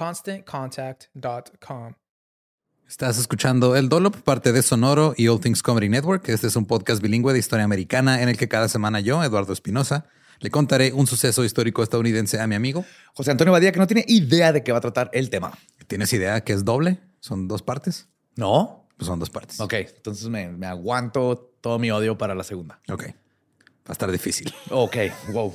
ConstantContact.com. Estás escuchando El Dolop, parte de Sonoro y All Things Comedy Network. Este es un podcast bilingüe de historia americana en el que cada semana yo, Eduardo Espinosa, le contaré un suceso histórico estadounidense a mi amigo José Antonio Badía, que no tiene idea de qué va a tratar el tema. ¿Tienes idea que es doble? ¿Son dos partes? No. Pues son dos partes. Ok, entonces me, me aguanto todo mi odio para la segunda. Ok. Va a estar difícil. Ok, wow.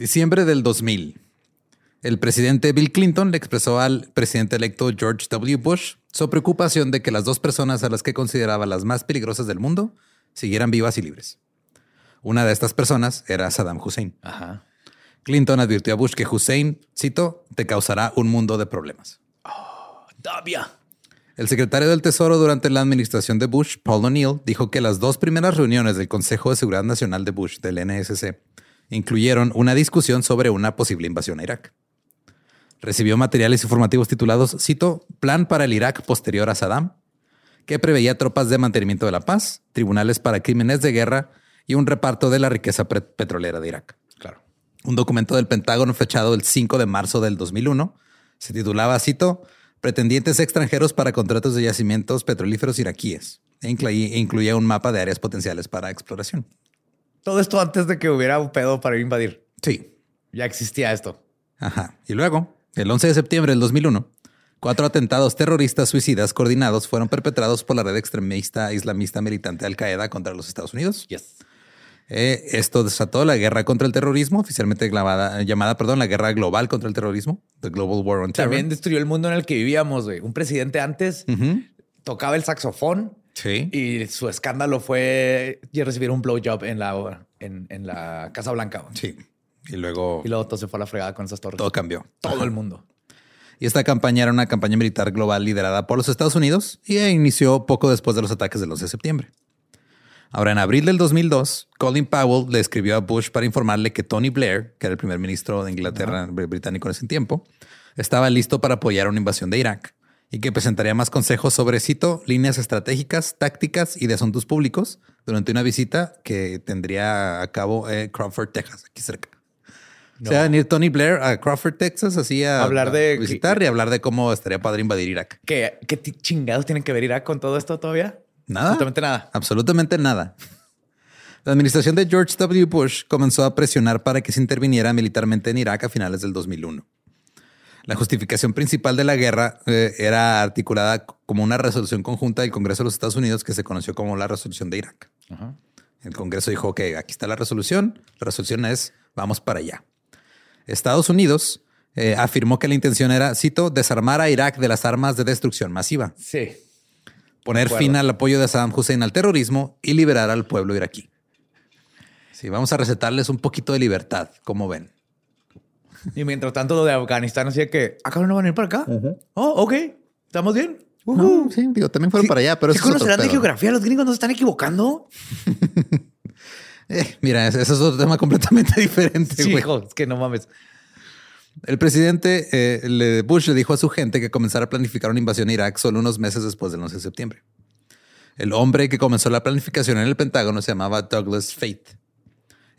Diciembre del 2000. El presidente Bill Clinton le expresó al presidente electo George W. Bush su preocupación de que las dos personas a las que consideraba las más peligrosas del mundo siguieran vivas y libres. Una de estas personas era Saddam Hussein. Ajá. Clinton advirtió a Bush que Hussein, cito, te causará un mundo de problemas. Dabia. El secretario del Tesoro durante la administración de Bush, Paul O'Neill, dijo que las dos primeras reuniones del Consejo de Seguridad Nacional de Bush, del NSC, incluyeron una discusión sobre una posible invasión a Irak. Recibió materiales informativos titulados, cito, Plan para el Irak posterior a Saddam, que preveía tropas de mantenimiento de la paz, tribunales para crímenes de guerra y un reparto de la riqueza petrolera de Irak. Claro. Un documento del Pentágono fechado el 5 de marzo del 2001 se titulaba, cito, Pretendientes extranjeros para contratos de yacimientos petrolíferos iraquíes e incluía un mapa de áreas potenciales para exploración. Todo esto antes de que hubiera un pedo para invadir. Sí. Ya existía esto. Ajá. Y luego, el 11 de septiembre del 2001, cuatro atentados terroristas suicidas coordinados fueron perpetrados por la red extremista islamista militante Al Qaeda contra los Estados Unidos. Yes. Eh, esto desató la guerra contra el terrorismo, oficialmente llamada, llamada perdón, la guerra global contra el terrorismo, the Global War on Terror. También destruyó el mundo en el que vivíamos, güey. Un presidente antes tocaba el saxofón Sí. y su escándalo fue recibir un blowjob en la, en, en la Casa Blanca. Sí. Y luego Y luego todo se fue a la fregada con esas torres. todo cambió. Todo el mundo. Y esta campaña era una campaña militar global liderada por los Estados Unidos y inició poco después de los ataques del 11 de septiembre. Ahora, en abril del 2002, Colin Powell le escribió a Bush para informarle que Tony Blair, que era el primer ministro de Inglaterra br- británico en ese tiempo, estaba listo para apoyar una invasión de Irak y que presentaría más consejos sobre, cito, líneas estratégicas, tácticas y de asuntos públicos durante una visita que tendría a cabo en Crawford, Texas, aquí cerca. O sea, venir Tony Blair a Crawford, Texas, así a, Hablar de- a visitar y hablar de cómo estaría padre invadir Irak. ¿Qué, qué chingados tienen que ver Irak con todo esto todavía? Nada. Absolutamente nada. Absolutamente nada. La administración de George W. Bush comenzó a presionar para que se interviniera militarmente en Irak a finales del 2001. La justificación principal de la guerra eh, era articulada como una resolución conjunta del Congreso de los Estados Unidos que se conoció como la resolución de Irak. El Congreso dijo que aquí está la resolución. La resolución es vamos para allá. Estados Unidos eh, afirmó que la intención era, cito, desarmar a Irak de las armas de destrucción masiva Sí. poner fin al apoyo de Saddam Hussein al terrorismo y liberar al pueblo iraquí. Sí, vamos a recetarles un poquito de libertad, como ven. Y mientras tanto, lo de Afganistán, de que, ¿acá no van a ir para acá? Oh, ok. ¿Estamos bien? Sí, digo, también fueron Sí, para allá, pero ¿sí eso es conocerán de pedo. geografía? ¿Los gringos no se están equivocando? Eh, mira, ese ese es otro tema completamente diferente. Sí, hijo, es que no mames. El presidente eh, Bush le dijo a su gente que comenzara a planificar una invasión a Irak solo unos meses después del 11 de septiembre. El hombre que comenzó la planificación en el Pentágono se llamaba Douglas Fate.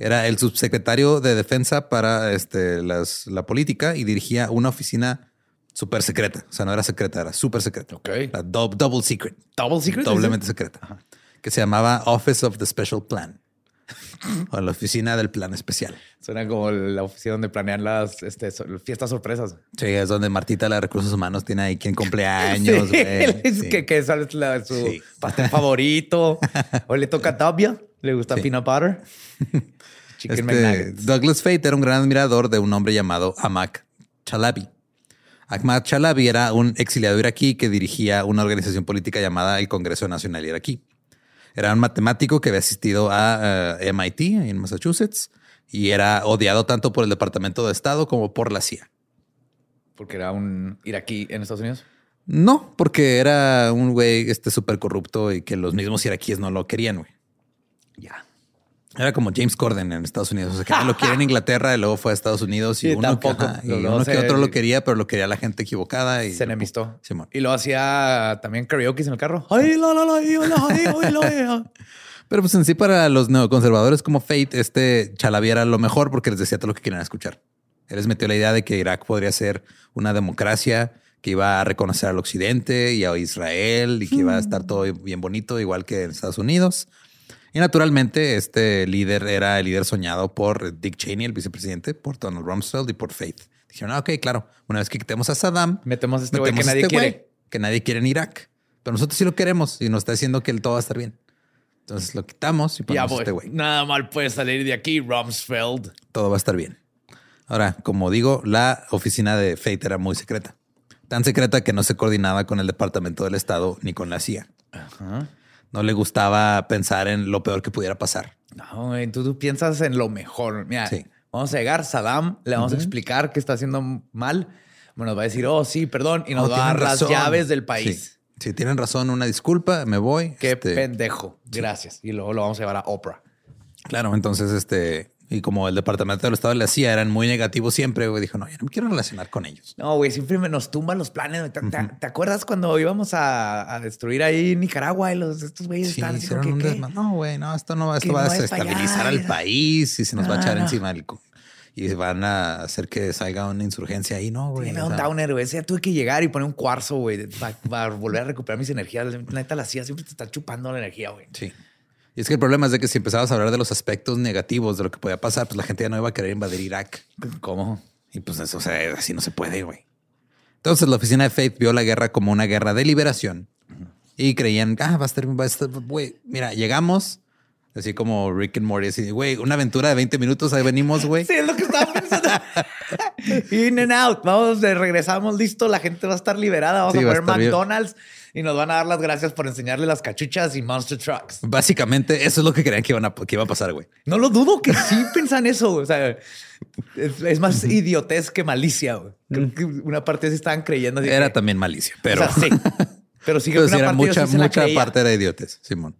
Era el subsecretario de defensa para este, las- la política y dirigía una oficina súper secreta. O sea, no era secreta, era súper secreta. Ok. La dou- double secret. Double secret. Doblemente secreta. Que se llamaba Office of the Special Plan. o la oficina del plan especial. Suena como la oficina donde planean las este, so- fiestas sorpresas. Sí, es donde Martita, la de recursos humanos, tiene ahí quien cumpleaños. Sí, que, que es la- su Sí. pastel favorito. o le toca a Tabia. Le gusta peanut butter. Chicken Este. Douglas Fate era un gran admirador de un hombre llamado Ahmad Chalabi. Ahmad Chalabi era un exiliado iraquí que dirigía una organización política llamada el Congreso Nacional Iraquí. Era un matemático que había asistido a eh, MIT en Massachusetts y era odiado tanto por el Departamento de Estado como por la CIA. Porque era un iraquí en Estados Unidos. No, porque era un güey este súper corrupto y que los mismos iraquíes no lo querían, güey. Ya. Era como James Corden en Estados Unidos. O sea, que lo quiere en Inglaterra y luego fue a Estados Unidos y Sí, uno, que, ajá, y uno que otro lo quería, pero lo quería la gente equivocada. Y Se enemistó. Simón. Y lo hacía también karaoke en el carro. Ay. Pero pues en sí para los neoconservadores como Fate, este Chalabi era lo mejor porque les decía todo lo que querían escuchar. Él les metió la idea de que Irak podría ser una democracia que iba a reconocer al occidente y a Israel y que iba a estar todo bien bonito, igual que en Estados Unidos. Y naturalmente este líder era el líder soñado por Dick Cheney, el vicepresidente, por Donald Rumsfeld y por Faith. Dijeron, ah, ok, claro, una vez que quitemos a Saddam, Metemos a este güey que nadie este güey quiere. que nadie quiere en Irak. Pero nosotros sí lo queremos y nos está diciendo que el todo va a estar bien. Entonces lo quitamos y Ya, ponemos a este güey. Nada mal puede salir de aquí, Rumsfeld. Todo va a estar bien. Ahora, como digo, la oficina de Fate era muy secreta. Tan secreta que no se coordinaba con el Departamento del Estado ni con la CIA. No le gustaba pensar en lo peor que pudiera pasar. No, güey, tú, tú piensas en lo mejor. Mira, Sí. vamos a llegar, Saddam, le vamos a explicar que está haciendo mal. Bueno, nos va a decir, oh, sí, perdón, y nos Oh, va a dar las llaves del país. Sí. Sí, tienen razón. Una disculpa, me voy. Qué Este, pendejo. Gracias. Y luego lo vamos a llevar a Oprah. Claro, entonces, este, y como el Departamento del Estado le hacía, eran muy negativos siempre, güey, dijo, no, yo no me quiero relacionar con ellos. No, güey, siempre me nos tumban los planes. ¿Te, acuerdas cuando íbamos a, a destruir ahí Nicaragua y los estos güeyes Sí, como hicieron un que, No, güey, no, esto no va, esto va a no es para desestabilizar al país y se nos va a echar No, no. encima el y van a hacer que salga una insurgencia ahí, ¿no, güey? Tiene O un sea, downer, güey. O sea, tuve que llegar y poner un cuarzo, güey, para, volver a recuperar mis energías. La neta, la CIA siempre te está chupando la energía, güey. Sí. Y es que el problema es de que si empezabas a hablar de los aspectos negativos de lo que podía pasar, pues la gente ya no iba a querer invadir Irak. ¿Cómo? Y pues eso, o sea, así no se puede, güey. Entonces la oficina de Faith vio la guerra como una guerra de liberación y creían, ah, va a estar, va a estar, güey, mira, llegamos, así como Rick and Morty, así, güey, una aventura de 20 minutos, ahí venimos, güey. Sí, es lo que estaba pensando. In and out. Vamos, regresamos, listo. La gente va a estar liberada. Vamos Sí, a poner bien. McDonald's y nos van a dar las gracias por enseñarle las cachuchas y Monster Trucks. Básicamente eso es lo que creían que, iban a, que iba a pasar, güey. No lo dudo que sí piensan eso. O sea, es, es más idiotez que malicia. güey. Creo que una parte sí estaban creyendo. así Era que- también malicia, pero, O sea, sí. Pero sí que pero una era parte mucha, sí se la mucha parte era idiotes, Simón.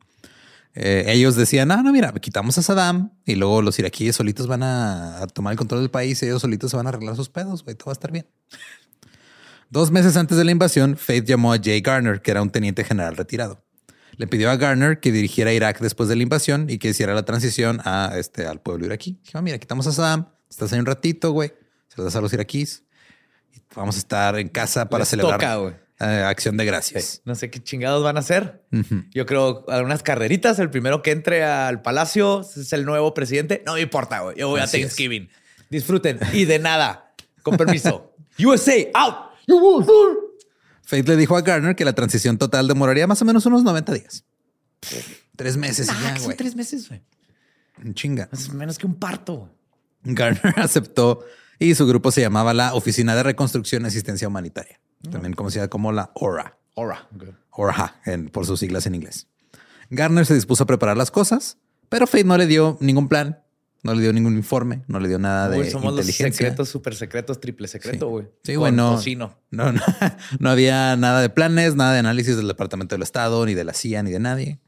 Eh, ellos decían, no, no, mira, quitamos a Saddam y luego los iraquíes solitos van a, tomar el control del país y ellos solitos se van a arreglar sus pedos, güey, todo va a estar bien. Dos meses antes de la invasión, Faith llamó a Jay Garner, que era un teniente general retirado. Le pidió a Garner que dirigiera Irak después de la invasión y que hiciera la transición a este, al pueblo iraquí. Dijo, "Ah, mira, quitamos a Saddam, estás ahí un ratito, güey, se lo das a los iraquíes. y Vamos a estar en casa para Les celebrar toca. Eh, acción de gracias. No sé qué chingados van a hacer. Ujú. Yo creo algunas carreritas. El primero que entre al palacio es el nuevo presidente. No me importa, güey. Yo voy Así a es. Thanksgiving. Disfruten. Y de nada. Con permiso. USA, out. Faith le dijo a Garner que la transición total demoraría más o menos unos 90 días. Tres meses y ya, que son güey. tres meses, güey. Chinga. Menos que un parto. Garner aceptó y su grupo se llamaba la Oficina de Reconstrucción y Asistencia Humanitaria, también conocida como la ORA. ORA, en- por sus siglas en inglés. Garner se dispuso a preparar las cosas, pero Faith no le dio ningún plan, no le dio ningún informe, no le dio nada de Uy, somos los inteligencia. secretos, super secretos, triple secreto, güey. Sí, güey, no, no, no, no había nada de planes, nada de análisis del Departamento del Estado, ni de la CIA, ni de nadie.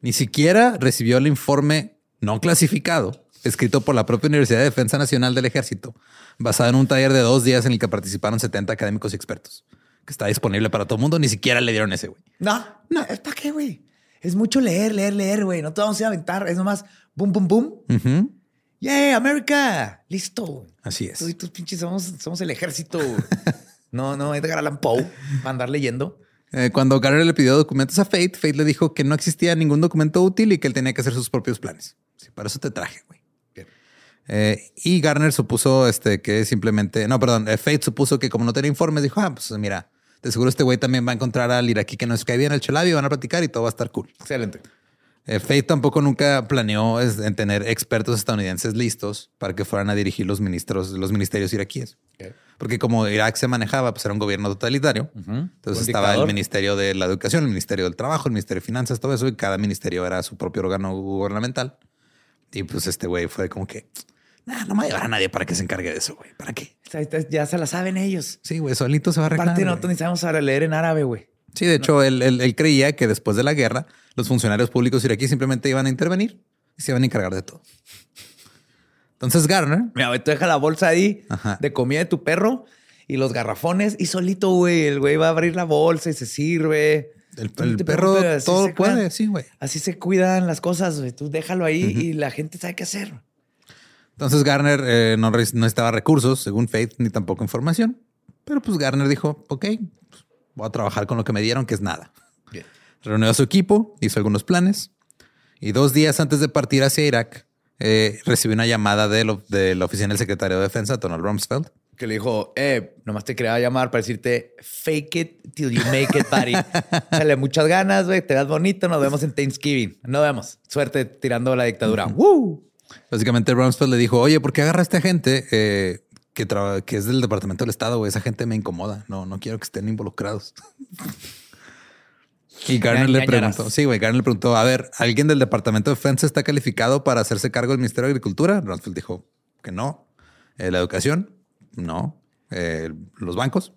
Ni siquiera recibió el informe no clasificado escrito por la propia Universidad de Defensa Nacional del Ejército, basado en un taller de dos días en el que participaron 70 académicos y expertos, que está disponible para todo el mundo. Ni siquiera le dieron ese, güey. No, no, ¿es para qué, güey? Es mucho leer, leer, leer, güey. No te vamos a ir a aventar. Es nomás boom, boom, boom. Ujú. ¡Yeah, América! Listo. güey. Así es. Tú y tus pinches somos, somos el ejército. no, no, Edgar Allan Poe. Va a andar leyendo. Eh, cuando Garner le pidió documentos a Faith, Faith le dijo que no existía ningún documento útil y que él tenía que hacer sus propios planes. Sí, para eso te traje, güey. Eh, y Garner supuso este, que simplemente, no, perdón, eh, Faith supuso que como no tenía informes, dijo, ah, pues mira, de seguro este güey también va a encontrar al iraquí que nos cae bien, el chelabi, van a platicar y todo va a estar cool. Excelente. Eh, Faith tampoco nunca planeó en tener expertos estadounidenses listos para que fueran a dirigir los ministros, los ministerios iraquíes. Porque como Irak se manejaba, pues era un gobierno totalitario. Entonces estaba el. Ministerio de la Educación, el Ministerio del Trabajo, el Ministerio de Finanzas, todo eso, y cada ministerio era su propio órgano gubernamental. Y pues este güey fue como que, "Nah, no me va a llevar a nadie para que se encargue de eso, güey. ¿Para qué? Ya se la saben ellos. Sí, güey, solito se va a arreglar. Aparte, nosotros sabemos ahora leer en árabe, güey. Sí, de hecho, él, él- él creía que después de la guerra, los funcionarios públicos iraquíes simplemente iban a intervenir y se iban a encargar de todo. Entonces Garner Mira, güey, tú deja la bolsa ahí Ajá. de comida de tu perro y los garrafones y solito, güey, el güey va a abrir la bolsa y se sirve. El, Tú el te perro todo cuidan- puede, sí, güey. Así se cuidan las cosas, güey. Tú déjalo ahí y la gente sabe qué hacer. Entonces Garner eh, no, no estaba recursos, según Faith, ni tampoco información. Pero pues Garner dijo, ok, pues, voy a trabajar con lo que me dieron, que es nada. Bien. Reunió a su equipo, hizo algunos planes y dos días antes de partir hacia Irak, eh, recibió una llamada de, lo- de la oficina del secretario de Defensa, Donald Rumsfeld. Que le dijo, eh, nomás te quería llamar para decirte fake it till you make it, buddy. Sale muchas ganas, güey. Te das bonito. Nos vemos en Thanksgiving. Nos vemos. Suerte tirando la dictadura. ¡Woo! Básicamente Rumsfeld le dijo, oye, ¿por qué agarra a esta gente eh, que, que es del Departamento del Estado? Esa gente me incomoda. No, no quiero que estén involucrados. y Garner le preguntó, sí, güey, Garner le preguntó, a ver, ¿alguien del Departamento de Defensa está calificado para hacerse cargo del Ministerio de Agricultura? Rumsfeld dijo que no. Eh, ¿La educación? No. Eh, ¿Los bancos?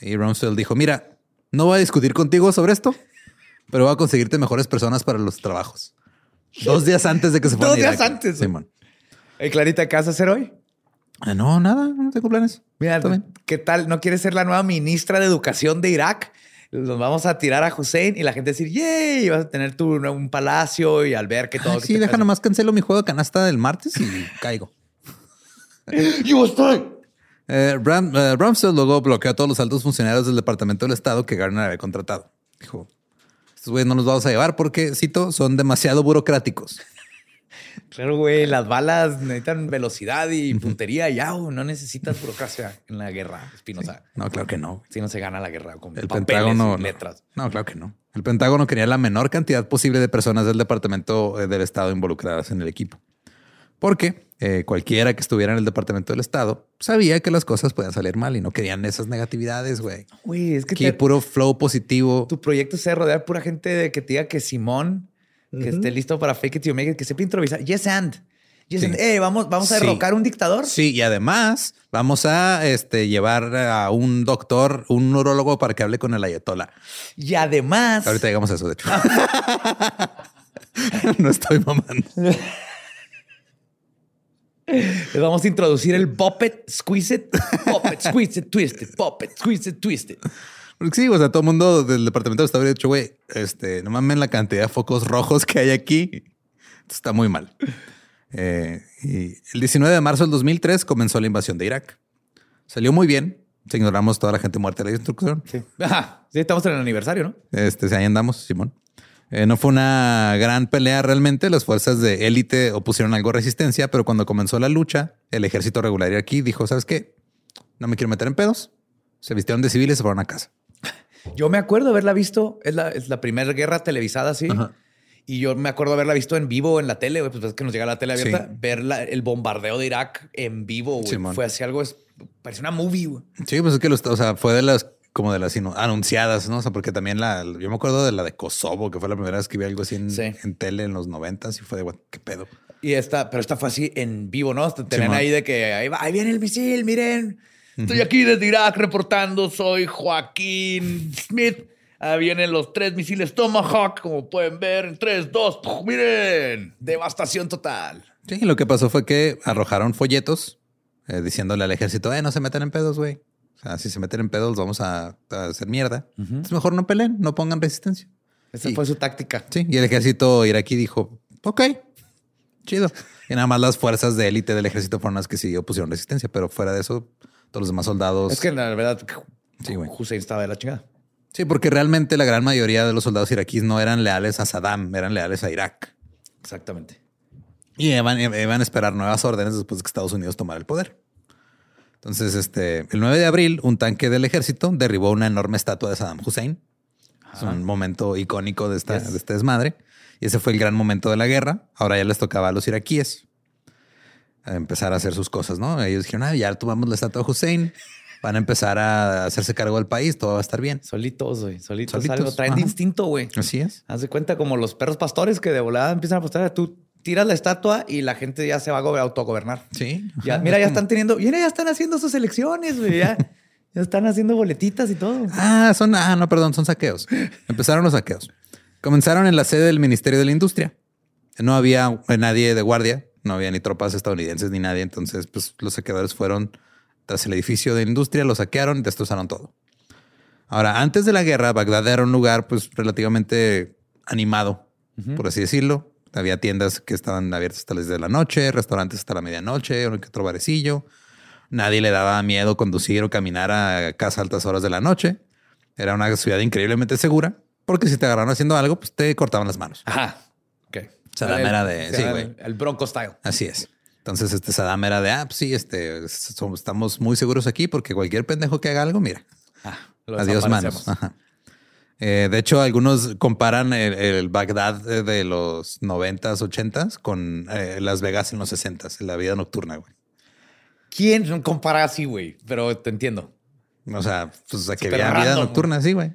Y Rumsfeld dijo, mira, no voy a discutir contigo sobre esto, pero voy a conseguirte mejores personas para los trabajos. Dos días antes de que se fuera Dos días antes. Simón. Hey, Clarita, ¿qué vas a hacer hoy? Ah, no, nada, no tengo planes. Mira, Está bien. ¿qué tal? ¿No quieres ser la nueva ministra de Educación de Irak? Nos vamos a tirar a Hussein y la gente decir, ¡yay! Y vas a tener tu un palacio y alberca y todo. Ay, ¿Qué Ah, sí, te deja nomás cancelo mi juego de canasta del martes y caigo. Yo estoy. Eh, Ram- eh, luego bloqueó a todos los altos funcionarios del Departamento del Estado que Garner había contratado. Dijo, estos güeyes no los vamos a llevar porque, cito, son demasiado burocráticos. Claro, güey, las balas necesitan velocidad y puntería. Ya, güey, no necesitas burocracia en la guerra, Espinosa. No, claro que no. Si no se gana la guerra con El papeles Pentágono. y no. letras. No, claro que no. El Pentágono quería la menor cantidad posible de personas del Departamento eh, del Estado involucradas en el equipo. Porque eh, cualquiera que estuviera en el Departamento del Estado sabía que las cosas podían salir mal y no querían esas negatividades, güey. Güey, es que Aquí te- puro flow positivo. tu proyecto se rodear pura gente de que te diga que Simón, que esté listo para fake it till you make it, que sepa improvisar. Yes and. Yes Sí. and. Eh, vamos, vamos a Sí. derrocar un dictador. Sí, y además vamos a este, llevar a un doctor, un neurólogo para que hable con el ayatollah. Y además, Ahorita llegamos a eso, de hecho. no estoy mamando. Les vamos a introducir el Puppet, Squeeze It, Puppet, Squeeze It, Twist It, Puppet, Squeeze It, Twist It. Porque sí, o sea, todo el mundo del departamento de Estado habría dicho, güey, este, no mames la cantidad de focos rojos que hay aquí. Está muy mal. Eh, y el 19 de marzo del 2003 comenzó la invasión de Irak. Salió muy bien. Se ignoramos toda la gente muerta de la instrucción. Sí. Ajá. Sí, estamos en el aniversario, ¿no? Este, ahí andamos, Simón. Eh, no fue una gran pelea realmente. Las fuerzas de élite opusieron algo de resistencia, pero cuando comenzó la lucha, el ejército regular iraquí dijo, ¿sabes qué? No me quiero meter en pedos. Se vistieron de civiles y se fueron a casa. Yo me acuerdo haberla visto. Es la, es la primera guerra televisada, sí. Ajá. Y yo me acuerdo haberla visto en vivo en la tele, güey, pues es que nos llega la tele abierta. Sí. Ver la- el bombardeo de Irak en vivo, güey. Fue así algo, parece una movie, güey. Sí, pues es que los, o sea, fue de las como de las anunciadas, ¿no? O sea, porque también la, yo me acuerdo de la de Kosovo, que fue la primera vez que vi algo así en, Sí. en tele en los noventas y fue de, "What, ¿qué pedo? Y esta, pero esta fue así en vivo, ¿no? Tenían Simón. ahí de que ahí, va, ahí viene el misil, miren. Estoy aquí desde Irak reportando, soy Joaquín Smith. Ahí vienen los tres misiles Tomahawk, como pueden ver, en 3, 2, miren, devastación total. Sí, lo que pasó fue que arrojaron folletos eh, diciéndole al ejército, eh, no se metan en pedos, güey. O sea, si se meten en pedos, vamos a, a hacer mierda. Entonces mejor no peleen, no pongan resistencia. Esa Y- fue su táctica. Sí, y el ejército iraquí dijo, ok, chido. Y nada más las fuerzas de élite del ejército fueron las que sí opusieron resistencia, pero fuera de eso, todos los demás soldados... Es que la verdad, Sí, güey. Hussein estaba de la chingada. Sí, porque realmente la gran mayoría de los soldados iraquíes no eran leales a Saddam, eran leales a Irak. Exactamente. Y iban, iban a esperar nuevas órdenes después de que Estados Unidos tomara el poder. Entonces, este, el 9 de abril, un tanque del ejército derribó una enorme estatua de Saddam Hussein. Es un momento icónico de, esta, Yes. de este desmadre. Y ese fue el gran momento de la guerra. Ahora ya les tocaba a los iraquíes a empezar a hacer sus cosas, ¿no? Ellos dijeron, ah, ya tomamos la estatua de Hussein. Van a empezar a hacerse cargo del país. Todo va a estar bien. Solitos, güey. Solitos, Solitos, algo. Traen de instinto, güey. Así es. Haz de cuenta como los perros pastores que de volada empiezan a apostar. Tú tiras la estatua y la gente ya se va a go- autogobernar. Sí. Ya, mira, ya están teniendo, mira, ya están haciendo sus elecciones, güey. Ya, ya están haciendo boletitas y todo. Ah, son, ah, no, perdón, son saqueos. Empezaron los saqueos. Comenzaron en la sede del Ministerio de la Industria. No había nadie de guardia, no había ni tropas estadounidenses ni nadie. Entonces, pues los saqueadores fueron tras el edificio de industria, lo saquearon y destrozaron todo. Ahora, antes de la guerra, Bagdad era un lugar, pues relativamente animado, por así decirlo. Había tiendas que estaban abiertas hasta las 10 de la noche, restaurantes hasta la medianoche, otro barecillo. Nadie le daba miedo conducir o caminar a casa a altas horas de la noche. Era una ciudad increíblemente segura, porque si te agarraron haciendo algo, pues te cortaban las manos. Ajá. Ok. Saddam El- era de- sí, güey. El Bronco style. Así es. Entonces, este Saddam era de, ah, pues sí, este, somos- estamos muy seguros aquí porque cualquier pendejo que haga algo, mira, Ah, adiós manos. Ajá. Eh, de hecho, algunos comparan el, el Bagdad de- los 90s, 80s con eh, Las Vegas en los 60s, la vida nocturna, güey. ¿Quién compara así, güey? Pero te entiendo. O sea, pues, que había vida nocturna, sí, güey.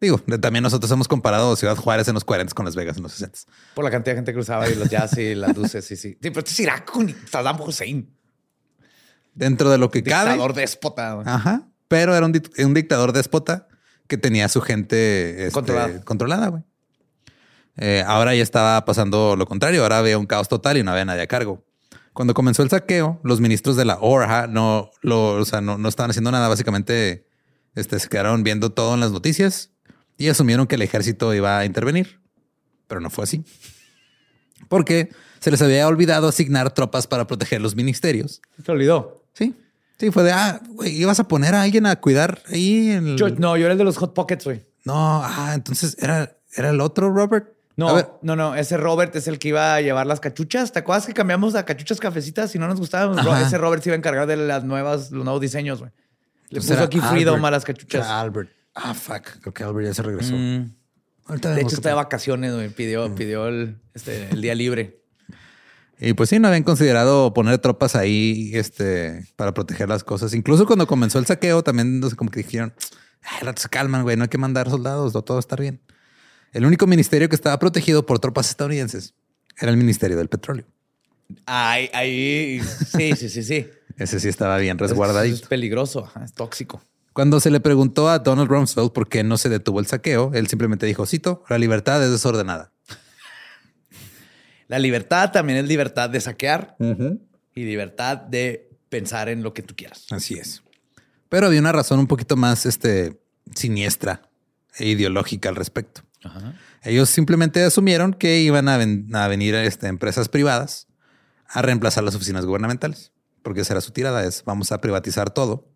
Digo, también nosotros hemos comparado Ciudad Juárez en los 40 con Las Vegas en los 60. Por la cantidad de gente que cruzaba y los jazz y las luces, sí, sí. Sí, pero este es Irak con Saddam Hussein. Dentro de lo que cabe. Dictador déspota. Ajá. Pero era un, un dictador déspota que tenía a su gente este, Controlada. controlada, güey. Eh, ahora ya estaba pasando lo contrario. Ahora había un caos total y no había nadie a cargo. Cuando comenzó el saqueo, los ministros de la ORHA no, lo, o sea, no, no estaban haciendo nada. Básicamente este, se quedaron viendo todo en las noticias y asumieron que el ejército iba a intervenir. Pero no fue así. Porque se les había olvidado asignar tropas para proteger los ministerios. Se olvidó. Sí. Sí, fue de, ah, güey, ibas a poner a alguien a cuidar ahí en el... Yo, no, yo era el de los Hot Pockets, güey. No, ah, entonces era, era el otro Robert. No, no, no. Ese Robert es el que iba a llevar las cachuchas. ¿Te acuerdas que cambiamos a cachuchas cafecitas y no nos gustaban? Ajá. Ese Robert se iba a encargar de las nuevas, los nuevos diseños, güey. Le puso aquí Freedom a las cachuchas. Albert. Ah, fuck. Creo que Albert ya se regresó. Mm. De hecho, está de vacaciones, güey. Pidió, pidió el, este, el día libre. Y pues sí, no habían considerado poner tropas ahí este, para proteger las cosas. Incluso cuando comenzó el saqueo, también no sé, como que dijeron, "Ay, se calman, güey, no hay que mandar soldados, no, todo va a estar bien. El único ministerio que estaba protegido por tropas estadounidenses era el Ministerio del Petróleo. Ahí, ahí. Sí, sí, sí, sí. Ese sí estaba bien Eso resguardadito. es peligroso, es tóxico. Cuando se le preguntó a Donald Rumsfeld por qué no se detuvo el saqueo, él simplemente dijo, cito, la libertad es desordenada. La libertad también es libertad de saquear. y libertad de pensar en lo que tú quieras. Así es. Pero había una razón un poquito más este, siniestra e ideológica al respecto. Ellos simplemente asumieron que iban a, venir este, empresas privadas a reemplazar las oficinas gubernamentales, porque esa era su tirada, es vamos a privatizar todo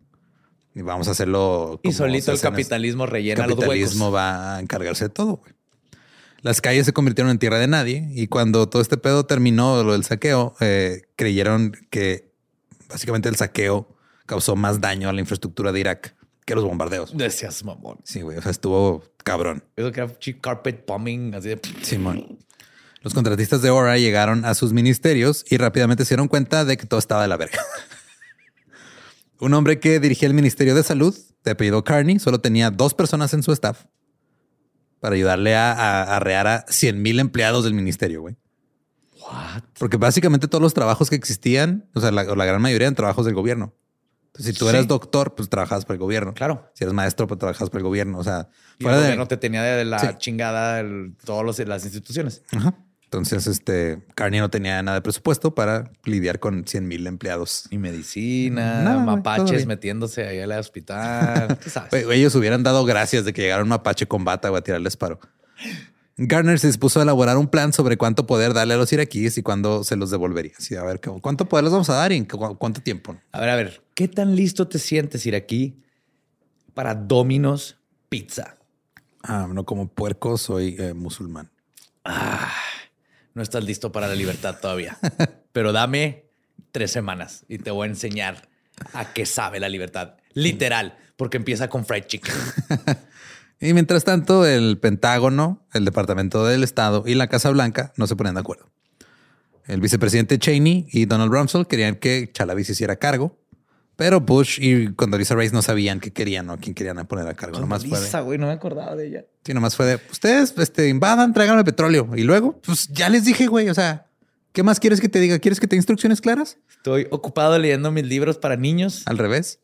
y vamos a hacerlo. y solito el capitalismo rellena los huecos. El capitalismo va a encargarse de todo. Las calles se convirtieron en tierra de nadie y cuando todo este pedo terminó, lo del saqueo, eh, creyeron que básicamente el saqueo causó más daño a la infraestructura de Irak que los bombardeos. Decías, mamón. Sí, güey. O sea, estuvo cabrón. Eso que era carpet bombing, así de... Simón. Los contratistas de Ora llegaron a sus ministerios y rápidamente se dieron cuenta de que todo estaba de la verga. Un hombre que dirigía el Ministerio de Salud, de apellido Carney, solo tenía dos personas en su staff para ayudarle a, arrear a 100 mil empleados del ministerio, güey. What? Porque básicamente todos los trabajos que existían, o sea, la, la gran mayoría eran trabajos del gobierno. Entonces, si tú eras doctor, pues trabajabas para el gobierno. Claro. Si eres maestro, pues trabajabas para el gobierno. O sea, fuera el gobierno te tenía de la chingada todas las instituciones. Ajá. Entonces, este Carney no tenía nada de presupuesto para lidiar con 100 mil empleados. Y medicina, mapaches metiéndose ahí al hospital. ellos hubieran dado gracias de que llegara un mapache con bata a tirarles paro. Garner se dispuso a elaborar un plan sobre cuánto poder darle a los iraquíes y cuándo se los devolvería. Sí, a ver, ¿cuánto poder les vamos a dar y en cuánto tiempo? A ver, a ver, ¿qué tan listo te sientes iraquí para Domino's Pizza? Ah, no como puerco, soy eh, musulmán. Ah no estás listo para la libertad todavía. Pero dame tres semanas y te voy a enseñar a qué sabe la libertad. Literal, porque empieza con fried chicken. y mientras tanto, el Pentágono, el Departamento del Estado y la Casa Blanca no se ponen de acuerdo. El vicepresidente Cheney y Donald Rumsfeld querían que Chalabi hiciera cargo pero Bush y Condoleezza Rice no sabían qué querían o quién querían poner a cargo. Nomás fue güey, no me acordaba de ella. Sí, nomás fue de, ustedes este, invadan, el petróleo. Y luego, pues ya les dije, güey, o sea, ¿qué más quieres que te diga? ¿Quieres que te instrucciones claras? Estoy ocupado leyendo mis libros para niños. Al revés.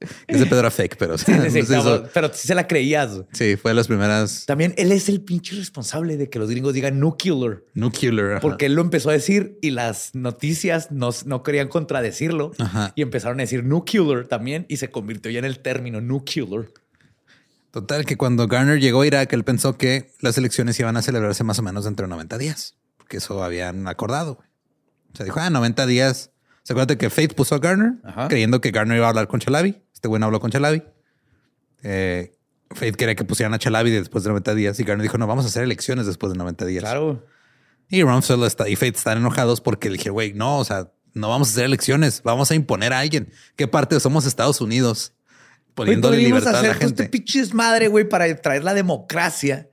Ese Pedro era fake, pero... Sí, pero sí se la creías. Sí, fue de las primeras... También él es el pinche responsable de que los gringos digan nuclear. Nuclear. Porque él lo empezó a decir y las noticias no, no querían contradecirlo. Y empezaron a decir nuclear también y se convirtió ya en el término nuclear. Total, que cuando Garner llegó a Irak, él pensó que las elecciones iban a celebrarse más o menos dentro de 90 días. Porque eso habían acordado. O sea, dijo, ah, 90 días. ¿Se acuerdan que Faith puso a Garner? Creyendo que Garner iba a hablar con Chalabi. Este güey habló con Chalabi. Eh, Faith quería que pusieran a Chalabi después de 90 días y Garner dijo, no, vamos a hacer elecciones después de 90 días. Claro. Y Rumsfeld está, y Faith están enojados porque le dije, güey, no, o sea, no vamos a hacer elecciones, vamos a imponer a alguien. ¿Qué parte somos Estados Unidos? Poniéndole libertad a la gente. Este madre, güey, para traer la democracia.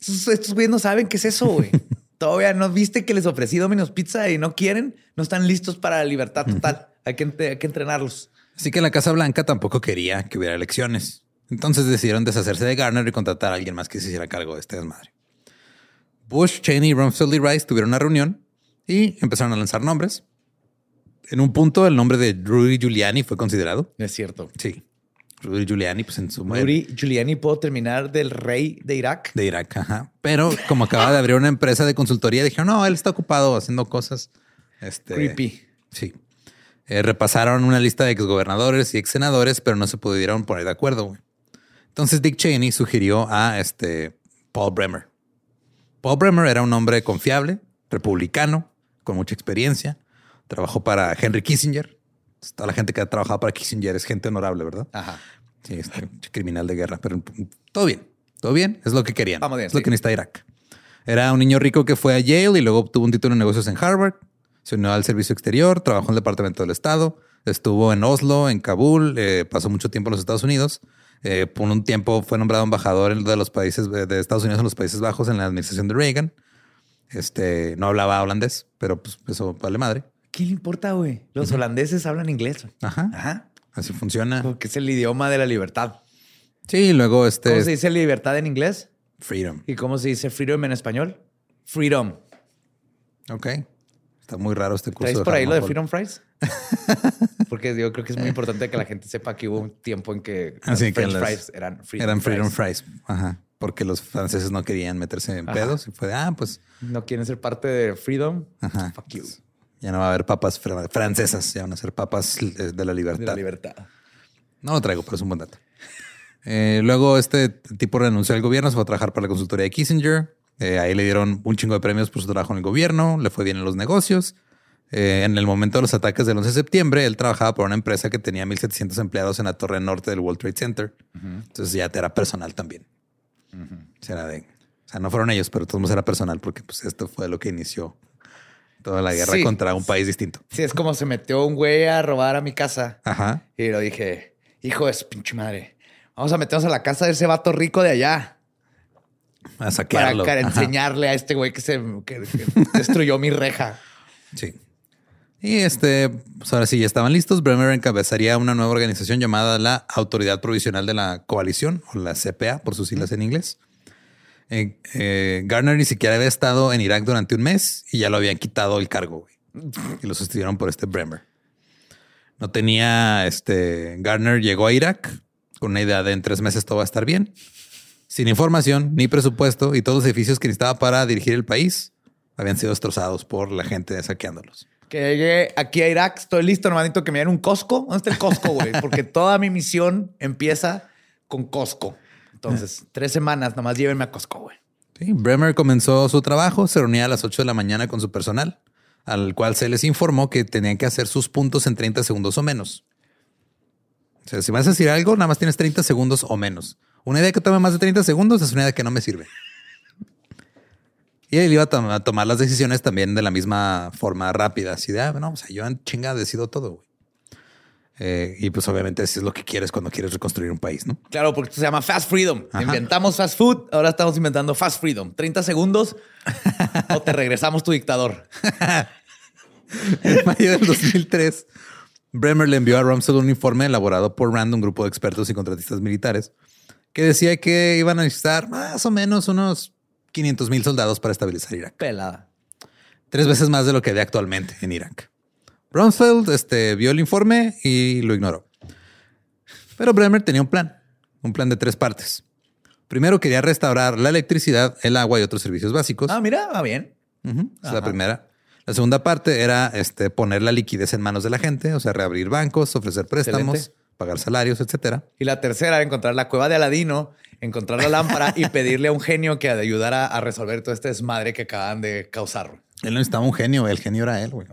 Estos, güeyes no saben qué es eso, güey. Todavía no viste que les ofrecí Domino's Pizza y no quieren, no están listos para la libertad total. hay, que, hay que entrenarlos. Así que la Casa Blanca tampoco quería que hubiera elecciones. Entonces decidieron deshacerse de Garner y contratar a alguien más que se hiciera cargo de este desmadre. Bush, Cheney, Rumsfeld y Rice tuvieron una reunión y empezaron a lanzar nombres. En un punto, el nombre de Rudy Giuliani fue considerado. Es cierto. Sí. Rudy Giuliani, pues en su Rudy Giuliani puedo terminar del rey de Irak. De Irak, ajá. Pero como acaba de abrir una empresa de consultoría, dijeron, no, él está ocupado haciendo cosas. Este, Creepy. Sí. Eh, repasaron una lista de exgobernadores y ex senadores, pero no se pudieron poner de acuerdo. Entonces Dick Cheney sugirió a este Paul Bremer. Paul Bremer era un hombre confiable, republicano, con mucha experiencia. Trabajó para Henry Kissinger. Toda la gente que ha trabajado para Kissinger es gente honorable, ¿verdad? Ajá. Sí, este criminal de guerra, pero todo bien. Todo bien. Es lo que querían. Vamos bien, es lo que necesita Irak. Era un niño rico que fue a Yale y luego obtuvo un título en negocios en Harvard se unió al servicio exterior, trabajó en el Departamento del Estado, estuvo en Oslo, en Kabul, eh, pasó mucho tiempo en los Estados Unidos. Eh, por un tiempo fue nombrado embajador de los países de Estados Unidos en los Países Bajos en la administración de Reagan. Este no hablaba holandés, pero pues eso vale madre. ¿Qué le importa, güey? Los holandeses hablan inglés. Ajá. Ajá. Así funciona. Porque es el idioma de la libertad. Sí, luego este. ¿Cómo se dice libertad en inglés? Freedom. ¿Y cómo se dice freedom en español? Freedom. Ok. Está muy raro este curso. ¿Traes por ahí lo de Freedom Fries? Porque yo creo que es muy importante que la gente sepa que hubo un tiempo en que las French fries eran Freedom, eran freedom fries. Ajá. Porque los franceses no querían meterse en pedos y fue de, ah, pues. No quieren ser parte de Freedom. Ajá. Fuck you. Ya no va a haber papas fr- francesas, ya van a ser papas de la libertad. De la libertad. No lo traigo, pero es un buen dato. Eh, luego este tipo renunció al gobierno, se fue a trabajar para la consultoría de Kissinger. Eh, ahí le dieron un chingo de premios por su trabajo en el gobierno, le fue bien en los negocios. Eh, en el momento de los ataques del 11 de septiembre, él trabajaba por una empresa que tenía 1.700 empleados en la torre norte del World Trade Center. Entonces ya era personal también. O sea, era de- o sea, no fueron ellos, pero modos era personal porque pues esto fue lo que inició toda la guerra Sí. contra un país distinto. Sí, es como se metió un güey a robar a mi casa. Ajá. Y lo dije, hijo de su pinche madre, vamos a meternos a la casa de ese vato rico de allá. A Para saquearlo. para Ajá. enseñarle a este güey que se que- que destruyó mi reja. Sí. Y este, pues ahora sí, ya estaban listos. Bremer encabezaría una nueva organización llamada la Autoridad Provisional de la Coalición, o la CPA, por sus siglas en inglés. Eh, eh, Garner ni siquiera había estado en Irak durante un mes y ya lo habían quitado el cargo. güey. Y lo sustituyeron por este Bremer. No tenía este. Garner llegó a Irak con una idea de en tres meses todo va a estar bien, sin información ni presupuesto y todos los edificios que necesitaba para dirigir el país habían sido destrozados por la gente saqueándolos. Que llegué aquí a Irak, estoy listo, necesito que me den un Costco. ¿Dónde está el Costco, güey? Porque toda mi misión empieza con Costco. Entonces, tres semanas, nomás llévenme a Costco, güey. Sí, Bremer comenzó su trabajo, se reunía a las 8 de la mañana con su personal, al cual se les informó que tenían que hacer sus puntos en 30 segundos o menos. O sea, si vas a decir algo, nada más tienes 30 segundos o menos. Una idea que tome más de 30 segundos es una idea que no me sirve. Y él iba a, tom- a tomar las decisiones también de la misma forma rápida. Así de, ah, no, o sea, yo en chinga decido todo, güey. Eh, y pues obviamente eso es lo que quieres cuando quieres reconstruir un país, ¿no? Claro, porque esto se llama Fast Freedom. Ajá. Inventamos fast food, ahora estamos inventando Fast Freedom. 30 segundos o te regresamos tu dictador. En mayo del 2003, Bremer le envió a Rumsfeld un informe elaborado por Rand, un grupo de expertos y contratistas militares, que decía que iban a necesitar más o menos unos 500 mil soldados para estabilizar Irak. Pelada. Tres veces más de lo que hay actualmente en Irak. Rumsfeld este, vio el informe y lo ignoró. Pero Bremer tenía un plan, un plan de tres partes. Primero quería restaurar la electricidad, el agua y otros servicios básicos. Ah, mira, va bien. Esa es la primera. La segunda parte era este, poner la liquidez en manos de la gente, o sea, reabrir bancos, ofrecer préstamos, Excelente. Pagar salarios, etcétera. Y la tercera era encontrar la cueva de Aladino, encontrar la lámpara y pedirle a un genio que ayudara a resolver todo este desmadre que acaban de causar. Él no necesitaba un genio, el genio era él. güey.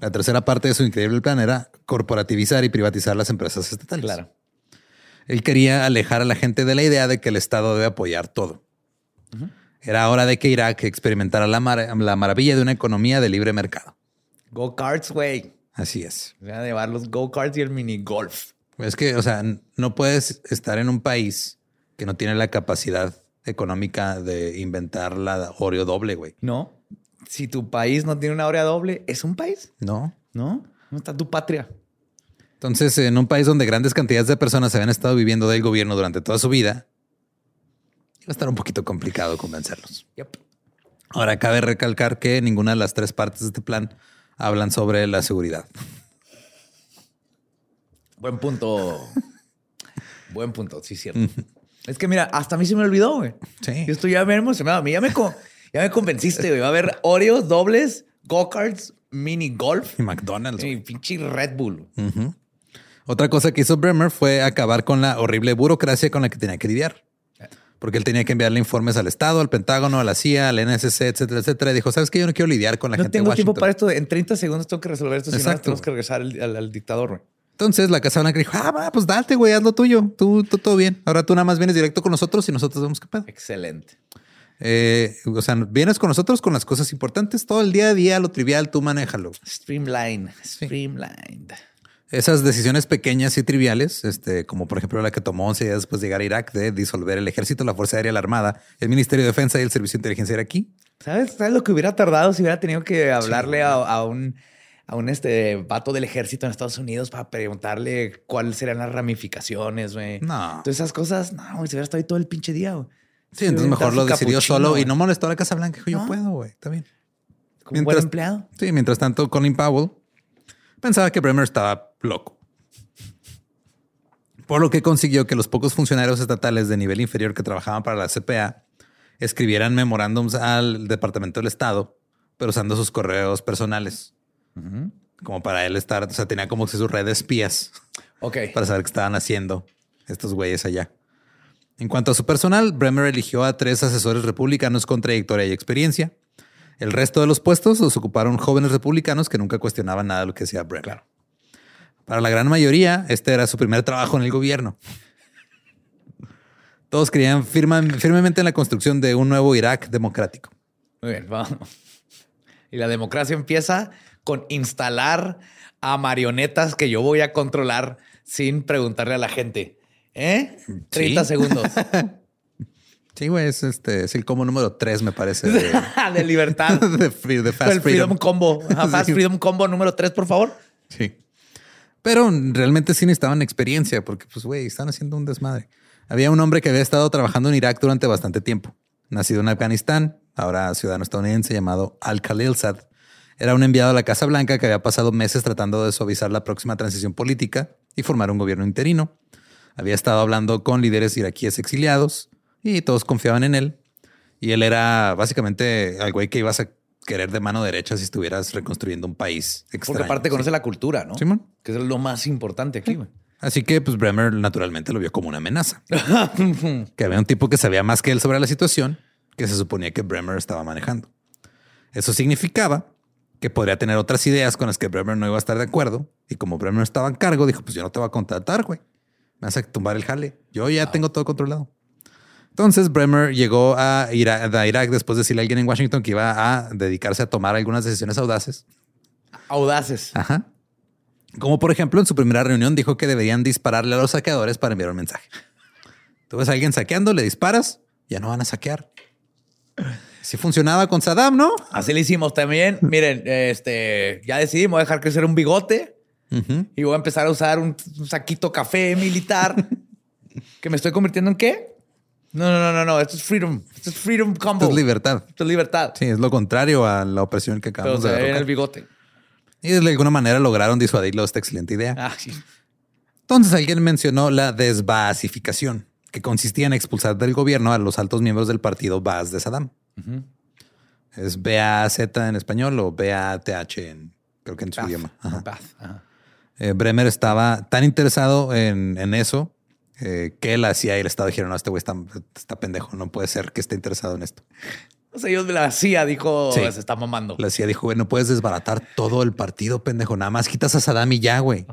La tercera parte de su increíble plan era corporativizar y privatizar las empresas estatales. Claro. Él quería alejar a la gente de la idea de que el Estado debe apoyar todo. Era hora de que Irak experimentara la, mar- la maravilla de una economía de libre mercado. Go-karts, güey. Así es. Voy a llevar los go-karts y el mini golf. Es que, o sea, no puedes estar en un país que no tiene la capacidad económica de inventar la Oreo doble, güey. No. Si tu país no tiene una hora doble, ¿es un país? No. No. ¿Dónde está tu patria? Entonces, en un país donde grandes cantidades de personas habían estado viviendo del gobierno durante toda su vida, iba a estar un poquito complicado convencerlos. Yep. Ahora, cabe recalcar que ninguna de las tres partes de este plan hablan sobre la seguridad. Buen punto. Buen punto, sí, cierto. es que mira, hasta a mí se me olvidó, güey. Sí. Yo estoy ya me emocionado. A mí ya me, ya me convenciste, güey. Va a haber Oreos, dobles, go-karts, mini golf Y McDonald's. y pinche Red Bull. Otra cosa que hizo Bremer fue acabar con la horrible burocracia con la que tenía que lidiar. Porque él tenía que enviarle informes al Estado, al Pentágono, a la CIA, al NSC, etcétera, etcétera. Y dijo, ¿sabes qué? Yo no quiero lidiar con la No gente de tengo tiempo Washington". para esto. En 30 segundos tengo que resolver esto. Si no, tenemos que regresar al, al- al dictador, güey. Entonces la Casa Blanca dijo, ah, va, pues date, güey, haz lo tuyo. Tú, tú, todo bien. Ahora tú nada más vienes directo con nosotros y nosotros vemos qué pedo. Excelente. Eh, o sea, vienes con nosotros con las cosas importantes. Todo el día a día, lo trivial, tú manéjalo. Streamline. Streamlined. Esas decisiones pequeñas y triviales, este, como por ejemplo la que tomó 11 días después de llegar a Irak de disolver el ejército, la Fuerza Aérea, la Armada, el Ministerio de Defensa y el Servicio de Inteligencia iraquí. ¿Sabes? ¿Sabes lo que hubiera tardado si hubiera tenido que hablarle a, a un, a un este, vato del ejército en Estados Unidos para preguntarle cuáles serían las ramificaciones, güey? No. Todas esas cosas, no, güey, se hubiera estado ahí todo el pinche día, güey. Sí, entonces mejor lo decidió solo y no molestó a la Casa Blanca. Dijo, yo No. puedo, güey, está bien. Como un buen empleado. Sí, mientras tanto, Colin Powell pensaba que Bremer estaba loco. Por lo que consiguió que los pocos funcionarios estatales de nivel inferior que trabajaban para la CPA escribieran memorándums al Departamento del Estado, pero usando sus correos personales. Como para él estar, o sea, tenía como que su red de espías Ok. para saber qué estaban haciendo estos güeyes allá. En cuanto a su personal, Bremer eligió a tres asesores republicanos con trayectoria y experiencia. El resto de los puestos los ocuparon jóvenes republicanos que nunca cuestionaban nada de lo que decía Bremer. Para la gran mayoría, este era su primer trabajo en el gobierno. Todos creían firma- firmemente en la construcción de un nuevo Irak democrático. Muy bien, vamos. Y la democracia empieza con instalar a marionetas que yo voy a controlar sin preguntarle a la gente. ¿Eh? 30 Sí. segundos. Sí, güey, es, este, es el combo número tres, me parece, de, de libertad. de, free- de Fast el Freedom, Freedom. Combo. Ajá, Fast Sí. Freedom Combo número 3, por favor. Sí. Pero realmente sí necesitaban experiencia porque, pues, güey, están haciendo un desmadre. Había un hombre que había estado trabajando en Irak durante bastante tiempo. Nacido en Afganistán, ahora ciudadano estadounidense llamado Al-Khalilzad. Era un enviado a la Casa Blanca que había pasado meses tratando de suavizar la próxima transición política y formar un gobierno interino. Había estado hablando con líderes iraquíes exiliados y todos confiaban en él. Y él era básicamente al güey que ibas a querer de mano derecha si estuvieras reconstruyendo un país Porque extraño. aparte Sí. conoce la cultura, ¿no? Simón. Que es lo más importante aquí. güey. Así que pues Bremer naturalmente lo vio como una amenaza. que había un tipo que sabía más que él sobre la situación que se suponía que Bremer estaba manejando. Eso significaba que podría tener otras ideas con las que Bremer no iba a estar de acuerdo. Y como Bremer estaba en cargo, dijo, pues yo no te voy a contratar, güey. Me vas a tumbar el jale. Yo ya tengo todo controlado. Entonces Bremer llegó a Irak, a Irak después de decirle a alguien en Washington que iba a dedicarse a tomar algunas decisiones audaces. Audaces. Ajá. Como por ejemplo, en su primera reunión dijo que deberían dispararle a los saqueadores para enviar un mensaje. Tú ves a alguien saqueando, le disparas, ya no van a saquear. Si funcionaba con Saddam, ¿no? Así le hicimos también. Miren, este, ya decidimos dejar crecer un bigote y voy a empezar a usar un, un saquito café militar. ¿Que me estoy convirtiendo en qué? No, no, no, no, no. Esto es freedom. Esto es freedom combo. Esto es libertad. Esto es libertad. Sí, es lo contrario a la opresión que Pero acabamos se de ve en el bigote. Y de alguna manera lograron disuadirlo de esta excelente idea. Ah, sí. Entonces alguien mencionó la desbasificación, que consistía en expulsar del gobierno a los altos miembros del partido Baas de Saddam. Es B-A-Z en español o B-A-T-H en, creo que en su idioma. Ajá. Bath. Ajá. Eh, Bremer estaba tan interesado en, en eso eh, que la CIA y el Estado dijeron, no, este güey está, está pendejo, no puede ser que esté interesado en esto. O sea, ellos de la CIA dijo, Sí. se está mamando. La CIA dijo, güey, no puedes desbaratar todo el partido, pendejo, nada más quitas a Saddam y ya, güey.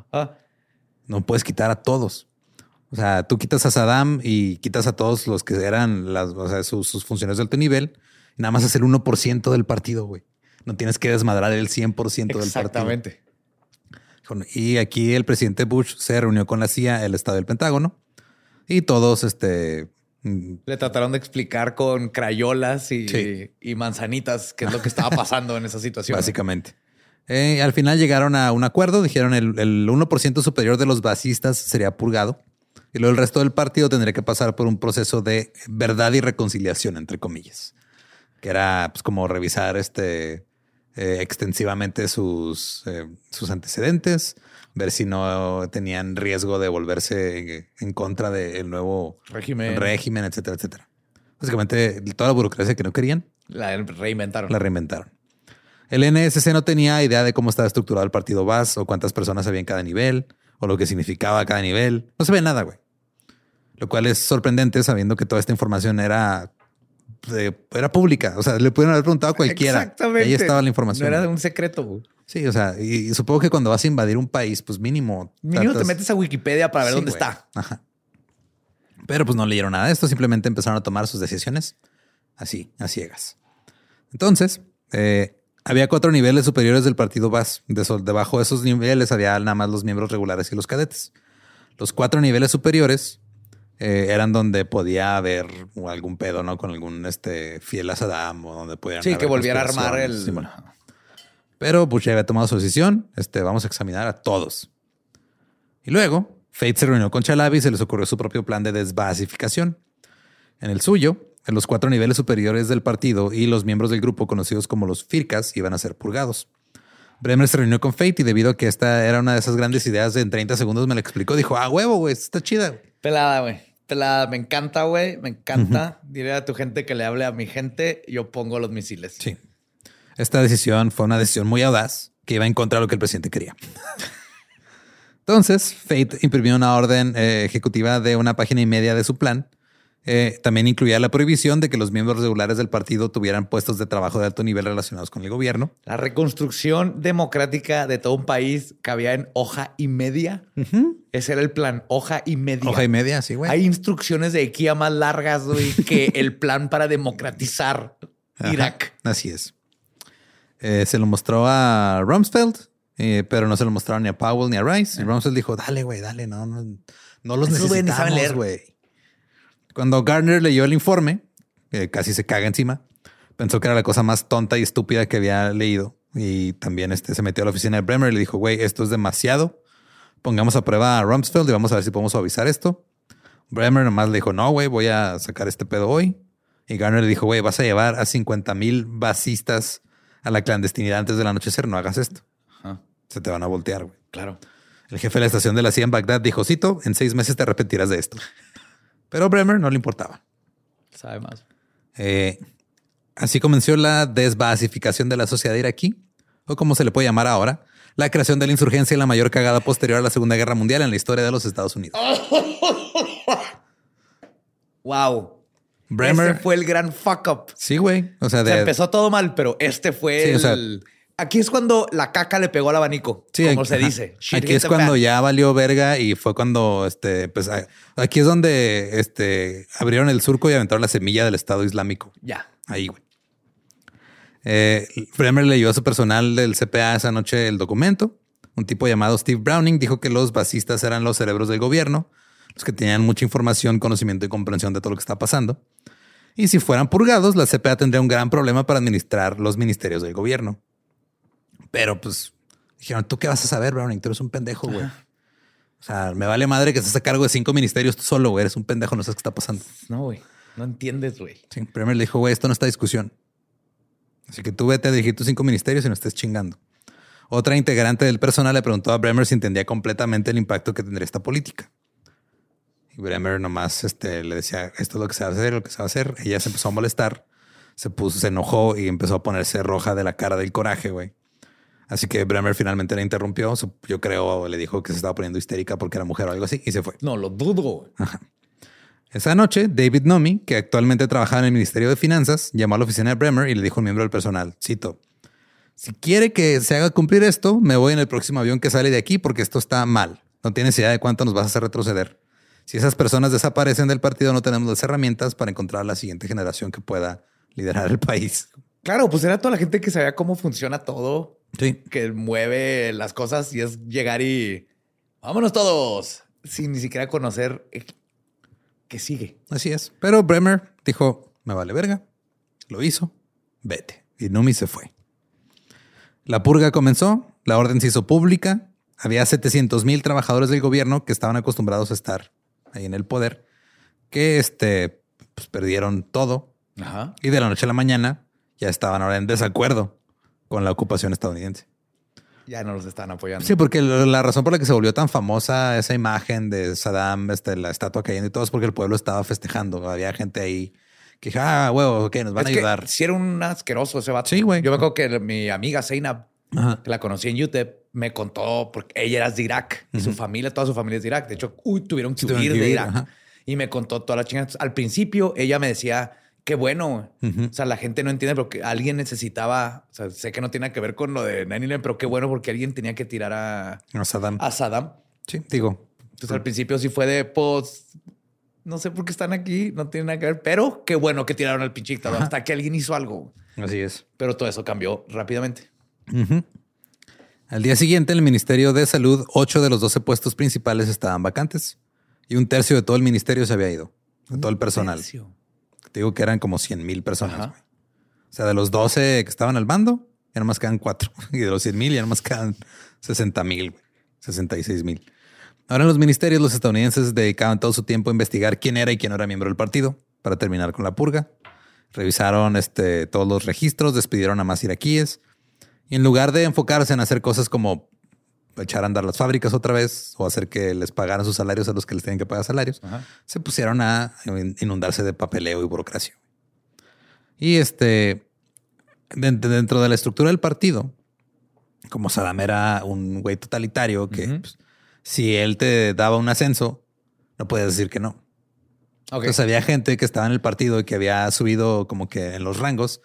No puedes quitar a todos. O sea, tú quitas a Saddam y quitas a todos los que eran las, o sea, sus, sus funcionarios de alto nivel. Nada más es el 1% del partido, güey. No tienes que desmadrar el 100% del partido. Exactamente. Y aquí el presidente Bush se reunió con la CIA, el Estado del Pentágono, y todos, este, mm, Le trataron de explicar con crayolas y, Sí. y manzanitas qué es lo que estaba pasando en esa situación. básicamente. Eh, al final llegaron a un acuerdo, dijeron el, el 1% superior de los basistas sería purgado y luego el resto del partido tendría que pasar por un proceso de verdad y reconciliación, entre comillas, que era pues, como revisar este, eh, extensivamente sus, eh, sus antecedentes, ver si no tenían riesgo de volverse en, contra del nuevo Régimen. régimen, etcétera, etcétera. Básicamente toda la burocracia que no querían La reinventaron. la reinventaron. El NSC no tenía idea de cómo estaba estructurado el partido BAS o cuántas personas había en cada nivel o lo que significaba cada nivel. No se ve nada, güey. Lo cual es sorprendente sabiendo que toda esta información era, era pública. O sea, le pudieron haber preguntado a cualquiera. Exactamente. Ahí estaba la información. No era un secreto. güey. Sí, o sea, y, y supongo que cuando vas a invadir un país, pues mínimo. Mínimo te tratas- metes a Wikipedia para ver Sí, dónde güey. está. Ajá. Pero pues no leyeron nada de esto, simplemente empezaron a tomar sus decisiones así, a ciegas. Entonces, eh, había cuatro niveles superiores del partido BAS. De debajo de esos niveles había nada más los miembros regulares y los cadetes. Los cuatro niveles superiores eh, eran donde podía haber algún pedo, ¿no? Con algún este, fiel a Saddam o donde pudieran Sí, que volviera a armar el. Sí, bueno. Pero Bush ya había tomado su decisión. Este, vamos a examinar a todos. Y luego, Fate se reunió con Chalabi y se les ocurrió su propio plan de desbasificación. En el suyo, en los cuatro niveles superiores del partido y los miembros del grupo conocidos como los Fircas iban a ser purgados. Bremer se reunió con Fate y debido a que esta era una de esas grandes ideas de en 30 segundos me la explicó, dijo, ah, huevo, güey, está chida. güey". Pelada, güey. Pelada. Me encanta, güey. Me encanta. Diré a tu gente que le hable a mi gente. Yo pongo los misiles. Sí. Esta decisión fue una decisión muy audaz, que iba en contra de lo que el presidente quería. Entonces, Fate imprimió una orden eh, ejecutiva de una página y media de su plan. Eh, también incluía la prohibición de que los miembros regulares del partido tuvieran puestos de trabajo de alto nivel relacionados con el gobierno. La reconstrucción democrática de todo un país cabía en hoja y media. Ese era el plan, hoja y media. Hoja y media, sí, güey. Hay instrucciones de IKEA más largas güey, que el plan para democratizar Ajá, Irak. Así es. Eh, se lo mostró a Rumsfeld, eh, pero no se lo mostraron ni a Powell ni a Rice. Y Rumsfeld dijo, dale, güey, dale, no, no, no los necesitamos, güey. Cuando Gardner leyó el informe, eh, casi se caga encima. Pensó que era la cosa más tonta y estúpida que había leído. Y también este, se metió a la oficina de Bremer y le dijo, güey, esto es demasiado. Pongamos a prueba a Rumsfeld y vamos a ver si podemos suavizar esto. Bremer nomás le dijo, no, güey, voy a sacar este pedo hoy. Y Garner le dijo, güey, vas a llevar a 50 mil basistas a la clandestinidad antes del anochecer, no hagas esto. Ajá, Se te van a voltear, güey. claro. El jefe de la estación de la CIA en Bagdad dijo, Cito, en seis meses te arrepentirás de esto. Pero Bremer no le importaba. Sabe más. Eh, así comenzó la desbasificación de la sociedad iraquí, o como se le puede llamar ahora, la creación de la insurgencia y la mayor cagada posterior a la Segunda Guerra Mundial en la historia de los Estados Unidos. Wow. Bremer, fue el gran fuck up. sí, güey. O sea, de, sea, empezó todo mal, pero este fue Sí, o el... sea- Aquí es cuando la caca le pegó al abanico, Sí, como aquí- se dice. Shit Aquí es cuando fan. ya valió verga y fue cuando este, pues aquí es donde este abrieron el surco y aventaron la semilla del Estado Islámico. Ya. Ahí, güey. Eh, Bremer leyó a su personal del CPA esa noche el documento. Un tipo llamado Steve Browning dijo que los basistas eran los cerebros del gobierno, los que tenían mucha información, conocimiento y comprensión de todo lo que está pasando. Y si fueran purgados, la CPA tendría un gran problema para administrar los ministerios del gobierno. Pero pues dijeron, ¿tú qué vas a saber, Browning? Tú eres un pendejo, güey. O sea, me vale madre que estés a cargo de cinco ministerios tú solo, güey. Eres un pendejo, no sabes qué está pasando. No, güey. No entiendes, güey. Sí, Bremer le dijo, güey, esto no está discusión. Así que tú vete a dirigir tus cinco ministerios y no estés chingando. Otra integrante del personal le preguntó a Bremer si entendía completamente el impacto que tendría esta política. Y Bremer nomás este, le decía, esto es lo que se va a hacer, lo que se va a hacer. Ella se empezó a molestar, se puso, se enojó y empezó a ponerse roja de la cara del coraje, güey. Así que Bremer finalmente la interrumpió. Yo creo, le dijo que se estaba poniendo histérica porque era mujer o algo así y se fue. No, lo dudo. güey. Esa noche, David Nomi, que actualmente trabajaba en el Ministerio de Finanzas, llamó a la oficina de Bremer y le dijo al miembro del personal, cito, si quiere que se haga cumplir esto, me voy en el próximo avión que sale de aquí porque esto está mal. No tienes idea de cuánto nos vas a hacer retroceder. Si esas personas desaparecen del partido, no tenemos las herramientas para encontrar a la siguiente generación que pueda liderar el país. Claro, pues era toda la gente que sabía cómo funciona todo, Sí. que mueve las cosas y es llegar y vámonos todos sin ni siquiera conocer eh, qué sigue. Así es. Pero Bremer dijo, me vale verga. Lo hizo. Vete. Y Numi se fue. La purga comenzó. La orden se hizo pública. Había 700 mil trabajadores del gobierno que estaban acostumbrados a estar ahí en el poder, que este, pues, perdieron todo. Ajá. Y de la noche a la mañana ya estaban ahora en desacuerdo con la ocupación estadounidense. Ya no los están apoyando. Sí, porque la razón por la que se volvió tan famosa esa imagen de Saddam, este, la estatua cayendo y todo, es porque el pueblo estaba festejando. Había gente ahí que dijo, ah, huevo, ok, nos van Es a ayudar. sí era un asqueroso ese vato. Sí, güey. Yo me acuerdo que mi amiga Zainab, Ajá. que la conocí en UTEP, me contó porque ella era de Irak y su familia, toda su familia es de Irak. De hecho, uy, tuvieron que huir de Irak. ajá. Y me contó toda la chingada. Al principio, ella me decía, qué bueno. O sea, la gente no entiende porque alguien necesitaba, o sea, sé que no tiene que ver con lo de 9 pero qué bueno porque alguien tenía que tirar a, Saddam. a Saddam. Sí, digo. Entonces al principio sí fue de, pues, no sé por qué están aquí, no tiene nada que ver, pero qué bueno que tiraron al pinche dictador hasta que alguien hizo algo. Así es. Pero todo eso cambió rápidamente. Al día siguiente, en el Ministerio de Salud, ocho de los 12 puestos principales estaban vacantes y un tercio de todo el ministerio se había ido, de todo el personal. Tercio. Te digo que eran como 100 mil personas. Güey. O sea, de los 12 que estaban al bando, ya nomás quedan cuatro. Y de los 100 mil, ya nomás quedan 60 mil, 66 mil. Ahora en los ministerios, los estadounidenses dedicaban todo su tiempo a investigar quién era y quién no era miembro del partido para terminar con la purga. Revisaron este, todos los registros, despidieron a más iraquíes. Y en lugar de enfocarse en hacer cosas como echar a andar las fábricas otra vez o hacer que les pagaran sus salarios a los que les tienen que pagar salarios, Ajá. se pusieron a inundarse de papeleo y burocracia. Y este, dent- dentro de la estructura del partido, como Saddam era un güey totalitario que pues, si él te daba un ascenso, no podías decir que no. Entonces había gente que estaba en el partido y que había subido como que en los rangos,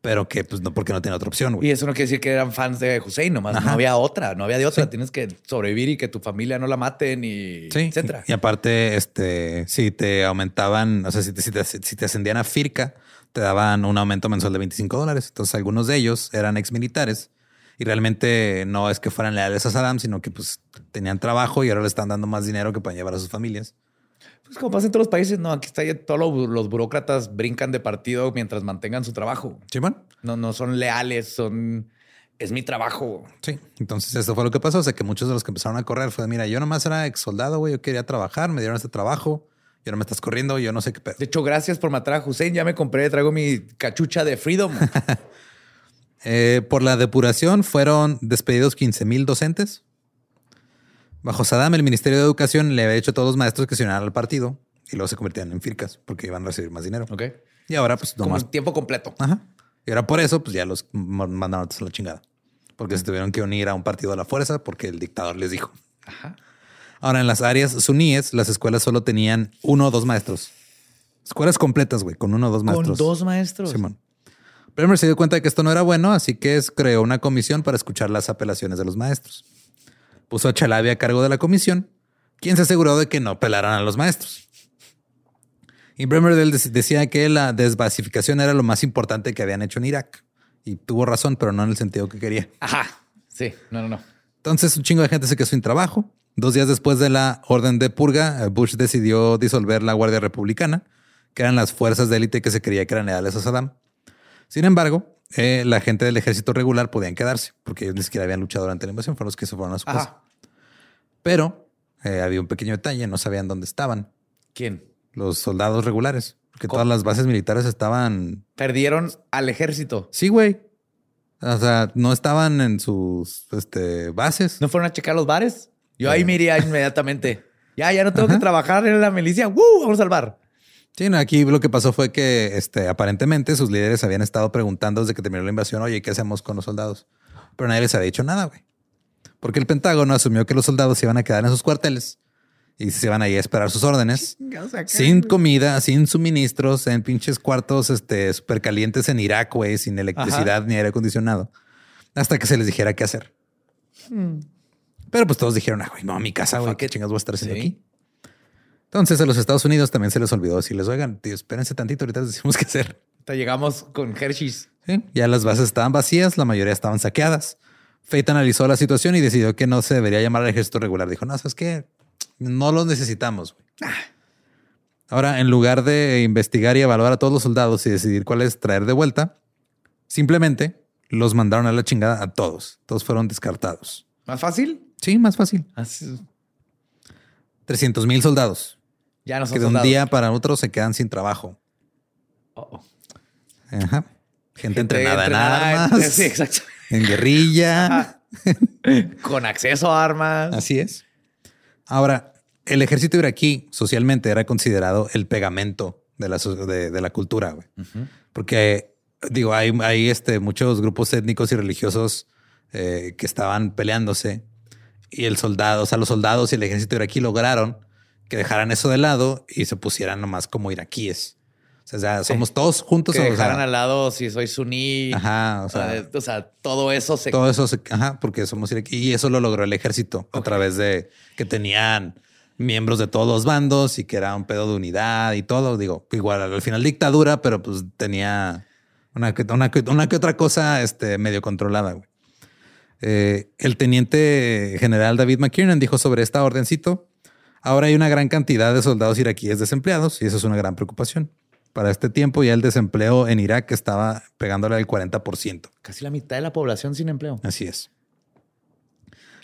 pero que pues no, porque no tenía otra opción. güey. Y eso no quiere decir que eran fans de Hussein, nomás no había otra, no había de otra. Tienes que sobrevivir y que tu familia no la maten y Sí, etcétera. Y aparte, este, si te aumentaban, o sea, si te, si te, si te ascendían a Firca, te daban un aumento mensual de 25 dólares. Entonces, algunos de ellos eran ex militares y realmente no es que fueran leales a Saddam, sino que pues tenían trabajo y ahora le están dando más dinero que para llevar a sus familias. Pues como pasa en todos los países, no, aquí está ya todos los, los burócratas brincan de partido mientras mantengan su trabajo. Sí, bueno. No, no son leales, son es mi trabajo. Sí. Entonces, eso fue lo que pasó. O sea, que muchos de los que empezaron a correr fue, mira, yo nomás era ex soldado, güey, yo quería trabajar, me dieron este trabajo, y ahora me estás corriendo, yo no sé qué pedo. De hecho, gracias por matar a Hussein. Ya me compré, traigo mi cachucha de Freedom. Eh, por la depuración fueron despedidos 15 mil docentes. Bajo Saddam, el Ministerio de Educación le había hecho a todos los maestros que se unieran al partido y luego se convertían en fircas porque iban a recibir más dinero. ok. Y ahora, pues, Como nomás. tiempo completo. Ajá. Y ahora por eso, pues ya los ma- mandaron a la chingada. Porque se tuvieron que unir a un partido a la fuerza porque el dictador les dijo. Ajá. Ahora, en las áreas suníes, las escuelas solo tenían uno o dos maestros. Escuelas completas, güey, con uno o dos Con maestros. dos maestros. Simón. Bremer se dio cuenta de que esto no era bueno, así que creó una comisión para escuchar las apelaciones de los maestros. Puso a Chalabi a cargo de la comisión, quien se aseguró de que no pelaran a los maestros. Y Bremer del- decía que la desbasificación era lo más importante que habían hecho en Irak. Y tuvo razón, pero no en el sentido que quería. Ajá. Sí. No, no, no. Entonces, un chingo de gente se quedó sin trabajo. Dos días después de la orden de purga, eh, Bush decidió disolver la Guardia Republicana, que eran las fuerzas de élite que se creía que eran leales a Saddam. Sin embargo, eh, la gente del ejército regular podían quedarse, porque ellos ni siquiera habían luchado durante la invasión, fueron los que se fueron a su casa. Pero eh, había un pequeño detalle, no sabían dónde estaban ¿Quién? los soldados regulares, porque ¿Cómo? todas las bases militares estaban... Perdieron al ejército. Sí, güey. O sea, no estaban en sus este, bases. ¿No fueron a checar los bares? Yo ahí me iría inmediatamente. Ya, ya no tengo que trabajar en la milicia. ¡Woo! Vamos al bar. Sí, no, aquí lo que pasó fue que este, aparentemente sus líderes habían estado preguntando desde que terminó la invasión, oye, ¿qué hacemos con los soldados? Pero nadie les había dicho nada, güey. Porque el Pentágono asumió que los soldados se iban a quedar en sus cuarteles y se iban ahí a esperar sus órdenes. Sin comida, sin suministros, en pinches cuartos este, súper calientes en Irak, güey, sin electricidad ni aire acondicionado. Hasta que se les dijera qué hacer. Pero pues todos dijeron, ah, güey, no, a mi casa, güey, qué chingas voy a estar haciendo Sí. aquí. Entonces a los Estados Unidos también se les olvidó decirles, oigan, tío, espérense tantito, ahorita les decimos qué hacer. Hasta llegamos con Hershey's. Sí, Ya las bases estaban vacías, la mayoría estaban saqueadas. Fate analizó la situación y decidió que no se debería llamar al ejército regular. Dijo, no, ¿sabes qué? No los necesitamos. güey". Ahora, en lugar de investigar y evaluar a todos los soldados y decidir cuáles traer de vuelta, simplemente los mandaron a la chingada a todos. Todos fueron descartados. ¿Más fácil? Sí, más fácil. Así- 300 mil soldados Ya no son que de un soldados. día para otro se quedan sin trabajo. Oh, oh. Ajá. Gente, Gente entrenada, entrenada en armas, Sí, exacto. en guerrilla. Con acceso a armas. Así es. Ahora, el ejército iraquí socialmente era considerado el pegamento de la, de, de la cultura, güey. Porque, digo, hay, hay este, muchos grupos étnicos y religiosos eh, que estaban peleándose y el soldado, o sea, los soldados y el ejército iraquí lograron que dejaran eso de lado y se pusieran nomás como iraquíes. O sea, somos todos juntos. Que o sea, dejaran al lado si soy suní. Ajá, o sea, o sea, todo eso se... todo eso, se- ajá, porque somos iraquí. Y eso lo logró el ejército a través de que tenían miembros de todos los bandos y que era un pedo de unidad y todo. Digo, igual al final dictadura, pero pues tenía una, que- una, que- una que otra cosa este, medio controlada. güey. Eh, el teniente general David McKiernan dijo sobre esta ordencito. Ahora hay una gran cantidad de soldados iraquíes desempleados y eso es una gran preocupación. Para este tiempo ya el desempleo en Irak estaba pegándole al 40%. Casi la mitad de la población sin empleo. Así es.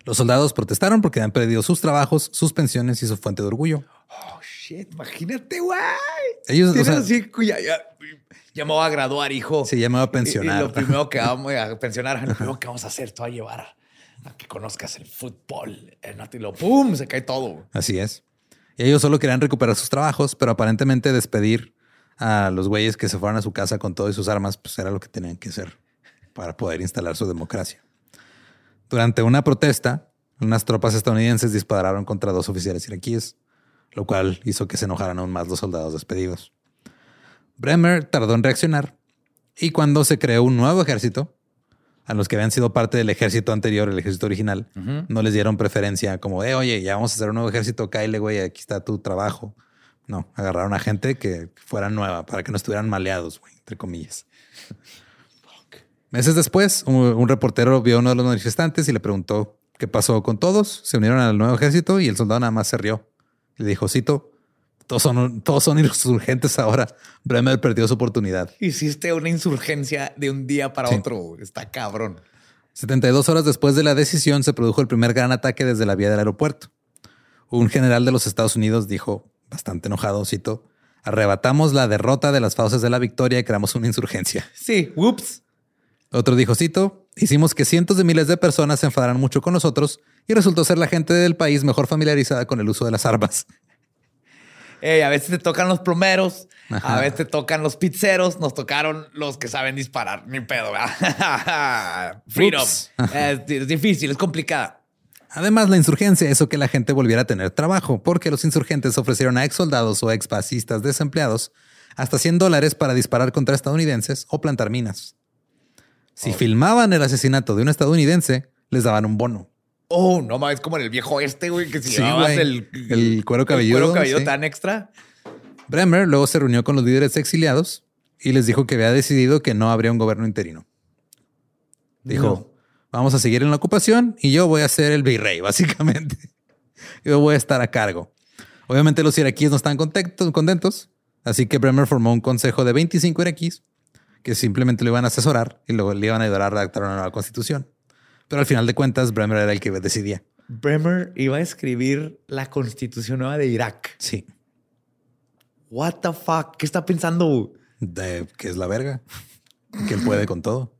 Los soldados protestaron porque habían perdido sus trabajos, sus pensiones y su fuente de orgullo. Oh, shit. Imagínate, güey. Ellos, o Tienes sea, así, ya, ya, ya me voy a graduar, hijo. llamaba Y- Y, pensionar. lo primero que vamos a pensionar, lo primero que vamos a hacer, te voy a llevar a, que conozcas el fútbol. El y lo pum, se cae todo. Así es. Y ellos solo querían recuperar sus trabajos, pero aparentemente despedir a los güeyes que se fueron a su casa con todo y sus armas, pues era lo que tenían que hacer para poder instalar su democracia. Durante una protesta, unas tropas estadounidenses dispararon contra dos oficiales iraquíes, lo cual hizo que se enojaran aún más los soldados despedidos. Bremer tardó en reaccionar y cuando se creó un nuevo ejército, a los que habían sido parte del ejército anterior, el ejército original, no les dieron preferencia como, eh, oye, ya vamos a hacer un nuevo ejército, Kyle, güey, aquí está tu trabajo. No, agarraron a gente que fuera nueva para que no estuvieran maleados, güey, entre comillas. Meses después, un, un reportero vio a uno de los manifestantes y le preguntó qué pasó con todos. Se unieron al nuevo ejército y el soldado nada más se rió. Le dijo, cito, todos son, todos son insurgentes ahora. Bremer perdió su oportunidad. Hiciste una insurgencia de un día para Sí. otro. Está cabrón. 72 horas después de la decisión se produjo el primer gran ataque desde la vía del aeropuerto. Un general de los Estados Unidos dijo, bastante enojado, cito, arrebatamos la derrota de las fauces de la victoria y creamos una insurgencia. Sí, whoops. Otro dijo, cito, hicimos que cientos de miles de personas se enfadaran mucho con nosotros y resultó ser la gente del país mejor familiarizada con el uso de las armas. A veces te tocan los plomeros, Ajá. a veces te tocan los pizzeros, nos tocaron los que saben disparar. Ni pedo, ¿verdad? Freedom. Es, es difícil, es complicada. Además, la insurgencia hizo que la gente volviera a tener trabajo, porque los insurgentes ofrecieron a ex soldados o ex fascistas desempleados hasta 100 dólares para disparar contra estadounidenses o plantar minas. Si filmaban el asesinato de un estadounidense, les daban un bono. Oh, no mames, como en el viejo este, güey, que si Sí, güey. el, El cuero cabelludo, cuero cabelludo sí. tan extra. Bremer luego se reunió con los líderes exiliados y les dijo que había decidido que no habría un gobierno interino. Dijo, No. vamos a seguir en la ocupación y yo voy a ser el virrey, básicamente. Yo voy a estar a cargo. Obviamente los iraquíes no están contentos, contentos, así que Bremer formó un consejo de 25 iraquíes que simplemente lo iban a asesorar y luego le iban a ayudar a redactar una nueva constitución. Pero al final de cuentas, Bremer era el que decidía. Bremer iba a escribir la constitución nueva de Irak. Sí, What the fuck? ¿Qué está pensando? de que es la verga, que él puede con todo.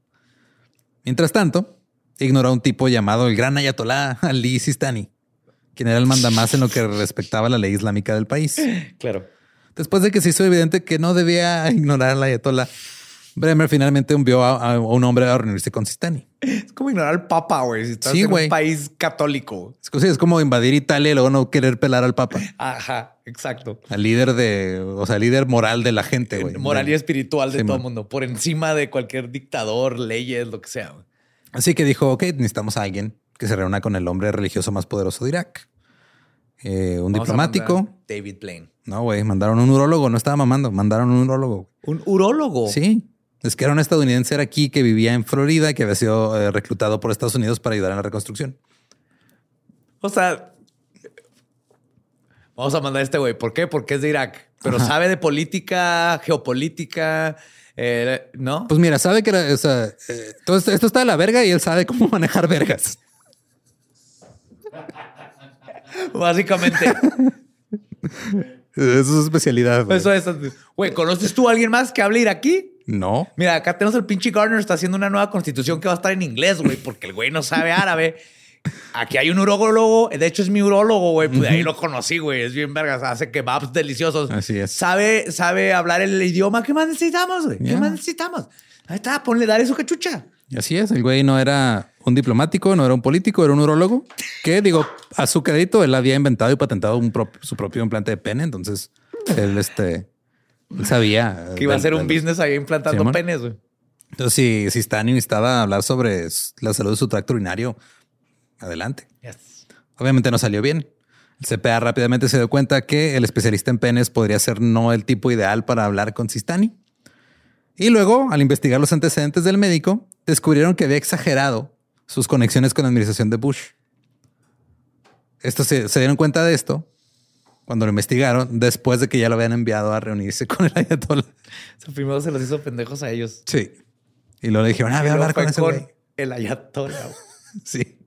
Mientras tanto, ignoró a un tipo llamado el gran ayatolá Ali Sistani, quien era el mandamás en lo que respectaba la ley islámica del país. Claro. Después de que se hizo evidente que no debía ignorar al ayatolá, Bremer finalmente envió a, a un hombre a reunirse con Sistani. Es como ignorar al papa, güey. Si estás Sí, en un país católico. Es, como- es como invadir Italia y luego no querer pelar al papa, Ajá, exacto. al líder de, o sea, líder moral de la gente. güey. Moral y espiritual de Sí, todo el mundo. Por encima de cualquier dictador, leyes, lo que sea. Así que dijo, ok, necesitamos a alguien que se reúna con el hombre religioso más poderoso de Irak. Eh, un Vamos diplomático. David Blaine. No, güey, mandaron un urólogo, no estaba mamando, mandaron un urólogo. Un urólogo. Sí, es que era un estadounidense era aquí que vivía en Florida y que había sido eh, reclutado por Estados Unidos para ayudar en la reconstrucción. O sea, vamos a mandar a este güey. ¿Por qué? Porque es de Irak. Pero Ajá. sabe de política, geopolítica, eh, ¿no? Pues mira, sabe que era, o sea, eh, todo esto, esto está de la verga y él sabe cómo manejar vergas. Básicamente. Esa es su especialidad. güey. Eso es. Güey, ¿conoces tú a alguien más que hable iraquí? No. Mira, acá tenemos el pinche Gardner, está haciendo una nueva constitución que va a estar en inglés, güey, porque el güey no sabe árabe. Aquí hay un urólogo, de hecho es mi urólogo, güey, pues de ahí lo conocí, güey, es bien vergas, hace kebabs deliciosos. Así es. Sabe, sabe hablar el idioma, ¿qué más necesitamos, güey? ¿Qué más necesitamos? Ahí está, ponle, dale su cachucha. Así es, el güey no era un diplomático, no era un político, era un urólogo que, digo, a su crédito, él había inventado y patentado un su propio implante de pene. Entonces, él, este, sabía Que iba a ser un business ahí implantando penes, güey. Entonces, si, si necesitaba hablar sobre la salud de su tracto urinario, adelante. Yes. Obviamente no salió bien. El CPA rápidamente se dio cuenta que el especialista en penes podría ser no el tipo ideal para hablar con Sistani. Y luego, al investigar los antecedentes del médico, descubrieron que había exagerado sus conexiones con la administración de Bush. Esto se, se dieron cuenta de esto cuando lo investigaron después de que ya lo habían enviado a reunirse con el ayatollah. O sea, primero se los hizo pendejos a ellos. Sí. Y luego le dijeron, ah, voy Y a hablar con ese güey. el ayatollah. Sí.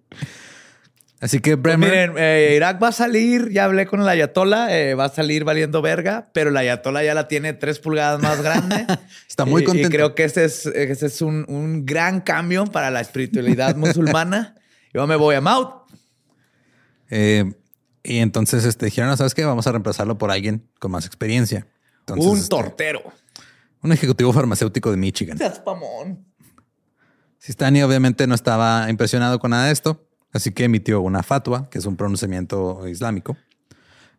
Así que Pues Bremer. miren, eh, Irak va a salir, ya hablé con el Ayatollah, eh, va a salir valiendo verga, pero el Ayatollah ya la tiene tres pulgadas más grande. Está muy Y- contento. Y creo que ese es, ese es un, un gran cambio para la espiritualidad musulmana. Yo me voy a Maut. Eh, y entonces este, dijeron, no, ¿sabes qué? Vamos a reemplazarlo por alguien con más experiencia. Entonces, un este, tortero. un ejecutivo farmacéutico de Michigan. Seas pamón. Sistani obviamente no estaba impresionado con nada de esto, así que emitió una fatwa, que es un pronunciamiento islámico.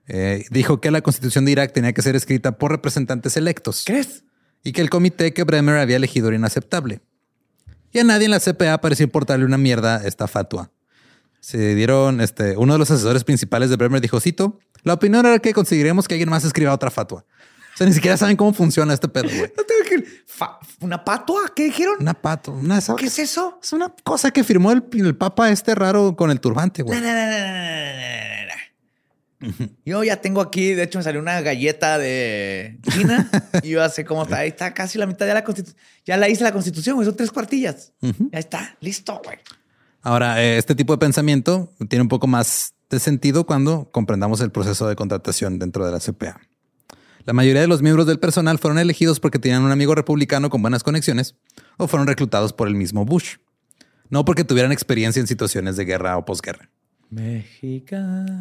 Eh, dijo que la constitución de Irak tenía que ser escrita por representantes electos. ¿Crees? Y que el comité que Bremer había elegido era inaceptable. Y a nadie en la CPA pareció importarle una mierda esta fatua. Se dieron, este, uno de los asesores principales de Bremer dijo, cito, la opinión era que conseguiremos que alguien más escriba otra fatua. O sea, ni siquiera saben cómo funciona este pedo, güey. No tengo que... ¿Una patua? ¿Qué dijeron? Una pato, una ¿Qué es eso? Es una cosa que firmó el, el papa este raro con el turbante, güey. Na, na. Yo ya tengo aquí, de hecho me salió una galleta de China y yo sé cómo está. Ahí está casi la mitad de la constitución. Ya la hice la constitución, güey. Son tres cuartillas. Ya está, listo, güey. Ahora, eh, este tipo de pensamiento tiene un poco más de sentido cuando comprendamos el proceso de contratación dentro de la CPA. La mayoría de los miembros del personal fueron elegidos porque tenían un amigo republicano con buenas conexiones o fueron reclutados por el mismo Bush, no porque tuvieran experiencia en situaciones de guerra o posguerra. Mexicano,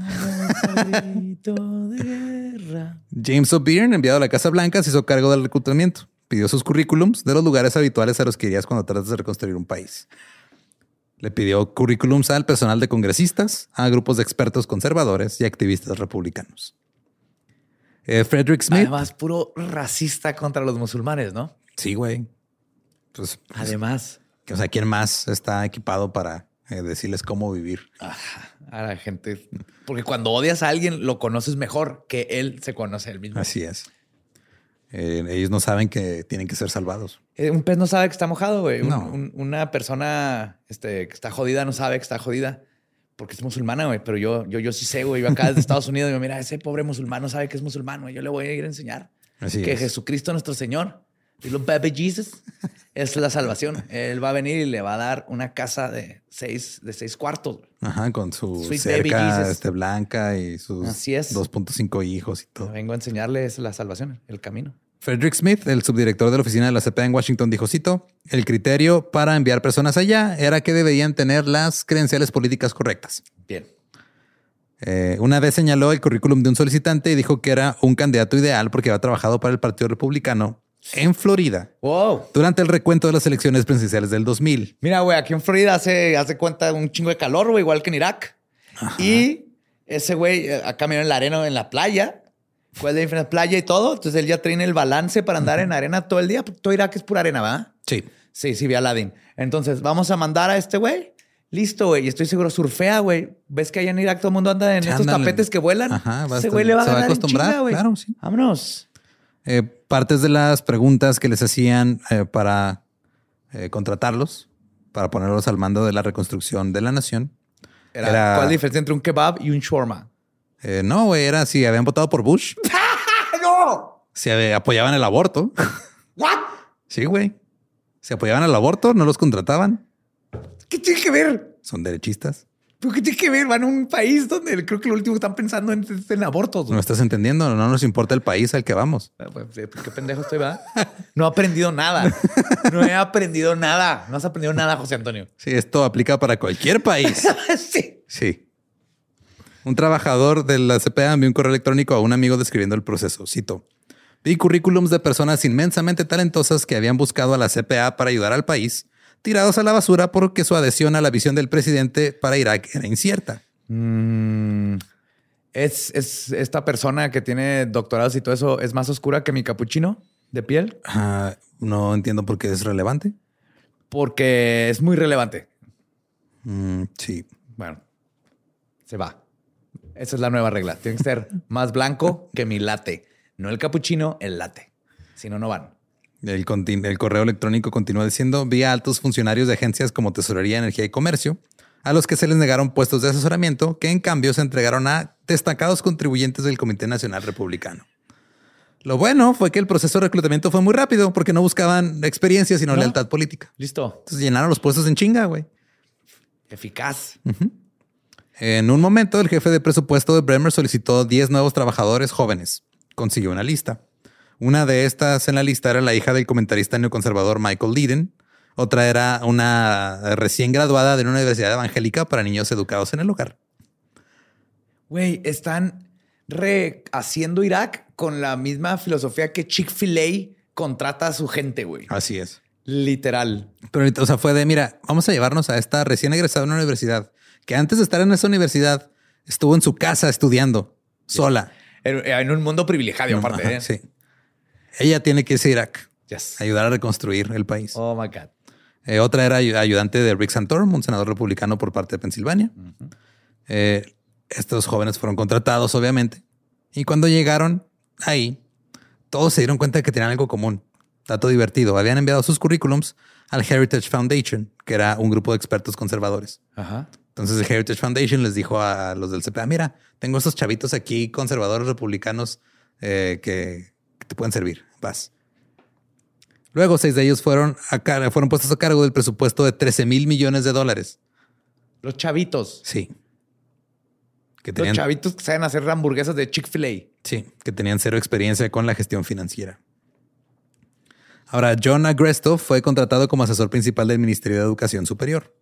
de guerra. James O'Byrne, enviado a la Casa Blanca, se hizo cargo del reclutamiento. Pidió sus currículums de los lugares habituales a los que irías cuando tratas de reconstruir un país. Le pidió currículums al personal de congresistas, a grupos de expertos conservadores y activistas republicanos. Eh, Frederick Smith. Además, puro racista contra los musulmanes, ¿no? sí, güey. Pues, Además, o sea, ¿quién más está equipado para eh, decirles cómo vivir? a la gente. Porque cuando odias a alguien, lo conoces mejor que él se conoce a él mismo. Así es. Eh, ellos no saben que tienen que ser salvados. Eh, Un pez no sabe que está mojado, güey. Un- No. un- una persona este, que está jodida no sabe que está jodida porque es musulmana, güey. Pero yo, yo, yo sí sé, güey. Yo acá desde Estados Unidos digo, mira, ese pobre musulmán no sabe que es musulmán, güey. Yo le voy a ir a enseñar Así que es. Jesucristo nuestro Señor, little baby Jesus, es la salvación. Él va a venir y le va a dar una casa de seis, de seis cuartos. Ajá, con su Sweet cerca este, blanca y sus Así es. 2.5 hijos y todo. Vengo a enseñarles la salvación, el camino. Frederick Smith, el subdirector de la oficina de la CPA en Washington, dijo, cito, el criterio para enviar personas allá era que debían tener las credenciales políticas correctas. Bien. Eh, una vez señaló el currículum de un solicitante y dijo que era un candidato ideal porque había trabajado para el Partido Republicano en Florida Wow. durante el recuento de las elecciones presidenciales del 2000. Mira, güey, aquí en Florida hace, hace cuenta un chingo de calor, güey, igual que en Irak. Y ese güey eh, acá miró en la arena, en la playa. ¿Cuál es la diferencia? Playa y todo. Entonces él ya tiene el balance para andar en arena todo el día. Todo Irak es pura arena, ¿verdad? Sí. Sí, sí, vi a Aladdin. Entonces vamos a mandar a este güey. Listo, güey. Y estoy seguro, surfea, güey. ¿Ves que allá en Irak todo el mundo anda en Sí, estos tapetes que vuelan? Ajá, va a ese güey le va a se va a acostumbrar, chinga, güey. claro, sí. Vámonos. Eh, partes de las preguntas que les hacían eh, para eh, contratarlos, para ponerlos al mando de la reconstrucción de la nación. Era, Era- ¿Cuál es la diferencia entre un kebab y un shawarma? Eh, no, güey, era si habían votado por Bush, ¡Ah, no! si apoyaban el aborto. ¿What? sí, güey. Si apoyaban el aborto, no los contrataban. ¿Qué tiene que ver? Son derechistas. ¿Pero qué tiene que ver? Van a un país donde creo que lo último que están pensando en, es en abortos. No estás entendiendo. No nos importa el país al que vamos. Ah, pues, sí, Qué pendejo estoy, ¿verdad? No he aprendido nada. No he aprendido nada. No has aprendido nada, José Antonio. Sí, esto aplica para cualquier país. sí. Sí. Un trabajador de la CPA envió un correo electrónico a un amigo describiendo el proceso. Cito. Vi currículums de personas inmensamente talentosas que habían buscado a la CPA para ayudar al país, tirados a la basura porque su adhesión a la visión del presidente para Irak era incierta. Mm, es, es esta persona que tiene doctorados y todo eso es más oscura que mi capuchino de piel no entiendo por qué es relevante. porque es muy relevante. Mm, sí. Bueno, se va. Esa es la nueva regla. Tiene que ser más blanco que mi latte. No el capuchino, el latte. Si no, no van. El, correo electrónico continúa diciendo, vi a altos funcionarios de agencias como Tesorería, Energía y Comercio, a los que se les negaron puestos de asesoramiento, que en cambio se entregaron a destacados contribuyentes del Comité Nacional Republicano. Lo bueno fue que el proceso de reclutamiento fue muy rápido porque no buscaban experiencia, sino No. lealtad política. Listo. Entonces llenaron los puestos en chinga, güey. Eficaz. En un momento, el jefe de presupuesto de Bremer solicitó 10 nuevos trabajadores jóvenes. Consiguió una lista. Una de estas en la lista era la hija del comentarista neoconservador Michael Leiden. Otra era una recién graduada de una universidad evangélica para niños educados en el hogar. Güey, están rehaciendo Irak con la misma filosofía que Chick-fil-A contrata a su gente, güey. Así es. Literal. Pero, o sea, fue de, mira, vamos a llevarnos a esta recién egresada de una universidad que antes de estar en esa universidad estuvo en su casa estudiando sola. En, un mundo privilegiado, aparte. Ajá, ¿eh? Sí. Ella tiene que irse a Irak, Yes. ayudar a reconstruir el país. Oh my God. Eh, otra era ayu- ayudante de Rick Santorum, un senador republicano por parte de Pensilvania. Eh, estos jóvenes fueron contratados, obviamente. Y cuando llegaron ahí, todos se dieron cuenta de que tenían algo común. Dato divertido. Habían enviado sus currículums al Heritage Foundation, que era un grupo de expertos conservadores. Ajá. Entonces el Heritage Foundation les dijo a los del CPA, mira, tengo estos chavitos aquí, conservadores republicanos, eh, que, que te pueden servir. Vas. Luego, seis de ellos fueron, a fueron puestos a cargo del presupuesto de 13 mil millones de dólares. Los chavitos. Sí. Que Los tenían, chavitos que saben hacer hamburguesas de Chick-fil-A. sí, que tenían cero experiencia con la gestión financiera. Ahora, John Agresto fue contratado como asesor principal del Ministerio de Educación Superior.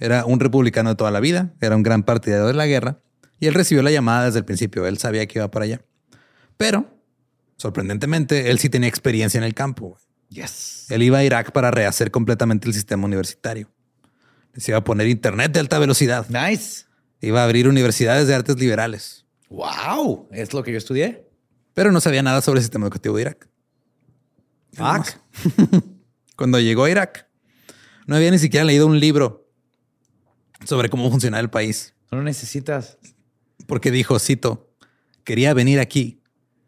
Era un republicano de toda la vida, era un gran partidario de la guerra y él recibió la llamada desde el principio. Él sabía que iba para allá. Pero, sorprendentemente, él sí tenía experiencia en el campo. Yes. Él iba a Irak para rehacer completamente el sistema universitario. Les iba a poner internet de alta velocidad. Nice. Iba a abrir universidades de artes liberales. Wow. Es lo que yo estudié. Pero no sabía nada sobre el sistema educativo de Irak. Fuck. Cuando llegó a Irak, no había ni siquiera leído un libro sobre cómo funcionaba el país. No necesitas. Porque dijo, cito, quería venir aquí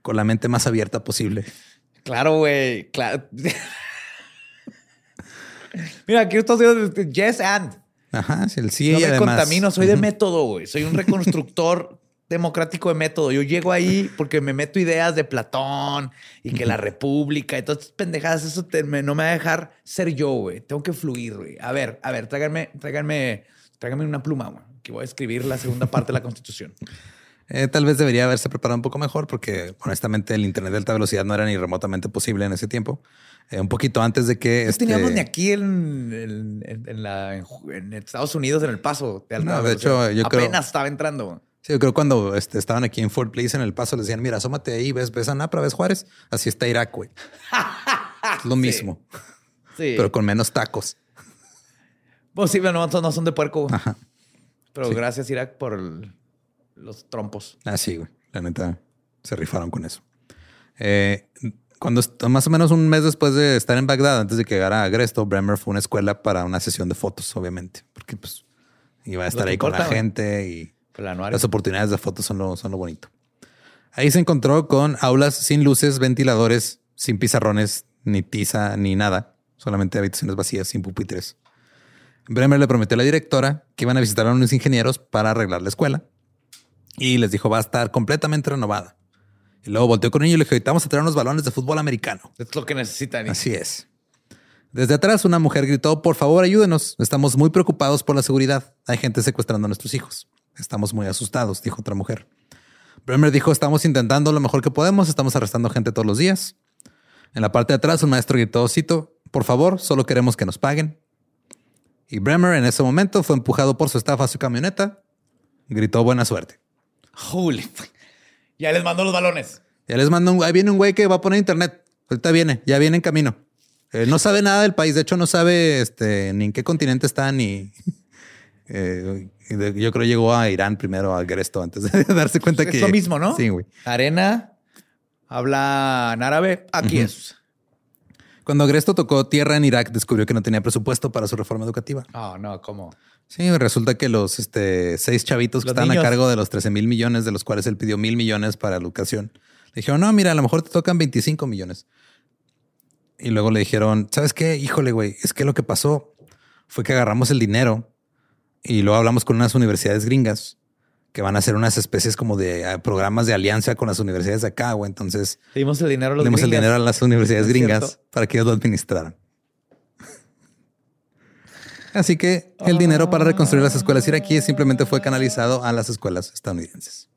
con la mente más abierta posible. Claro, güey. Claro. Mira, aquí Estados Unidos, yes and. Ajá, el sí no me además. contamino, soy de método, güey. Soy un reconstructor democrático de método. Yo llego ahí porque me meto ideas de Platón y que la república y todas estas pendejadas, eso te- me- no me va a dejar ser yo, güey. Tengo que fluir, güey. A ver, a ver, tráiganme, tráiganme, tráiganme una pluma, güey, que voy a escribir la segunda parte de la constitución. Eh, tal vez debería haberse preparado un poco mejor porque honestamente el internet de alta velocidad no era ni remotamente posible en ese tiempo. Eh, un poquito antes de que... No este, teníamos ni aquí en, en- en- la, en, Estados Unidos, en el paso de alta No, de velocidad. hecho, yo creo- Apenas estaba entrando. Sí, yo creo cuando este, estaban aquí en Fort Place en el paso les decían, mira, asómate ahí, ves, ves a Napra, ves Juárez. Así está Irak, güey. Es lo mismo, Sí. pero con menos tacos. Pues sí, pero no, no son de puerco. Ajá. Pero Sí. gracias, Irak, por el- los trompos. Así, güey. La neta, se rifaron con eso. Eh, cuando más o menos un mes después de estar en Bagdad, antes de que llegara a Gresto, Bremer fue a una escuela para una sesión de fotos, obviamente, porque pues iba a estar ahí con importa, la güey. gente y las oportunidades de fotos son lo, son lo bonito. Ahí se encontró con aulas sin luces, ventiladores, sin pizarrones, ni tiza, ni nada. Solamente habitaciones vacías, sin pupitres. Bremer le prometió a la directora que iban a visitar a unos ingenieros para arreglar la escuela. Y les dijo, va a estar completamente renovada. Y luego volteó con ellos y le dijo, vamos a traer unos balones de fútbol americano. Es lo que necesitan. Así es. Desde atrás, una mujer gritó, por favor, ayúdenos. Estamos muy preocupados por la seguridad. Hay gente secuestrando a nuestros hijos. Estamos muy asustados, dijo otra mujer. Bremer dijo, estamos intentando lo mejor que podemos. Estamos arrestando gente todos los días. En la parte de atrás, un maestro gritó, cito, por favor, solo queremos que nos paguen. Y Bremer en ese momento fue empujado por su staff a su camioneta. Gritó buena suerte. Holy. fuck. Ya les mando los balones. Ya les mando un, ahí viene un güey que va a poner internet. Ahorita viene, ya viene en camino. Eh, no sabe nada del país. De hecho, no sabe este, ni en qué continente está, ni. eh, yo creo llegó a Irán primero, a Gresto, antes de darse cuenta Es que. lo mismo, ¿no? Sí, güey. Arena, habla en árabe. Aquí es. Cuando Gresto tocó tierra en Irak, descubrió que no tenía presupuesto para su reforma educativa. Oh, no, ¿cómo? Sí, resulta que los este, seis chavitos que estaban niños. a cargo de los 13 mil millones, de los cuales él pidió mil millones para educación, le dijeron, no, mira, a lo mejor te tocan 25 millones. Y luego le dijeron, ¿sabes qué? Híjole, güey, es que lo que pasó fue que agarramos el dinero y luego hablamos con unas universidades gringas que van a hacer unas especies como de eh, programas de alianza con las universidades de acá, güey. Entonces, Le dimos el dinero a los dimos el dinero a las universidades Es gringas para que ellos lo administraran. Así que el dinero para reconstruir las escuelas iraquíes simplemente fue canalizado a las escuelas estadounidenses.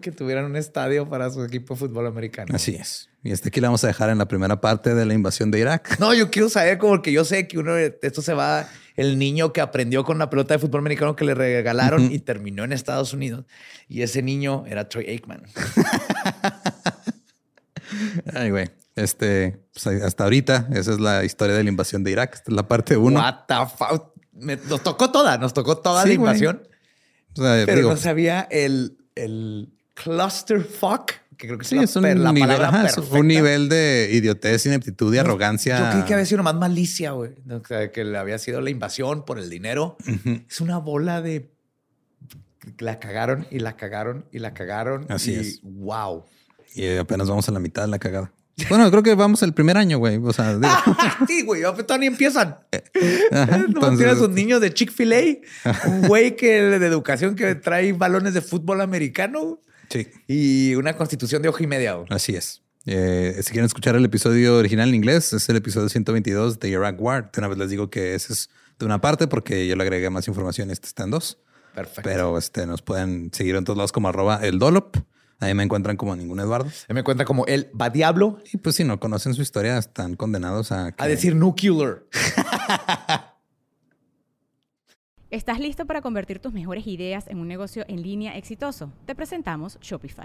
Que tuvieran un estadio para su equipo de fútbol americano. Así es. Y este aquí lo vamos a dejar en la primera parte de la invasión de Irak. No, yo quiero saber como que yo sé que uno de esto se va el niño que aprendió con la pelota de fútbol americano que le regalaron y terminó en Estados Unidos. Y ese niño era Troy Aikman. Ay, güey. Este, pues, hasta ahorita, esa es la historia de la invasión de Irak. Esta es la parte uno. What the fuck? Nos tocó toda, nos tocó toda Sí, la invasión. O sea, Pero digo, no sabía el, el clusterfuck, que creo que es, sí, la, es un per- la nivel, ajá, un nivel de idiotez, ineptitud y arrogancia. Yo creí que había sido nomás malicia, güey. O sea, que le había sido la invasión por el dinero. Es una bola de... La cagaron y la cagaron y la cagaron. Así y es. Wow. Y apenas vamos a la mitad de la cagada. Bueno, creo que vamos el primer año, güey. O sea, digo, sí, güey. Todavía ni empiezan. ajá, No entonces, tienes un niño de Chick-fil-A, un güey que de educación que trae balones de fútbol americano Sí, y una constitución de hoja y media. güey. así es. Eh, si quieren escuchar el episodio original en inglés, es el episodio 122 de Iraq War. De una vez les digo que ese es de una parte porque yo le agregué más información. Este está en dos. Perfecto. Pero este, nos pueden seguir en todos lados como arroba el Dolop. Ahí me encuentran como ningún Eduardo. Él me cuenta como él va diablo Y pues si no conocen su historia, están condenados a... que- a decir nuclear. ¿Estás listo para convertir tus mejores ideas en un negocio en línea exitoso? Te presentamos Shopify.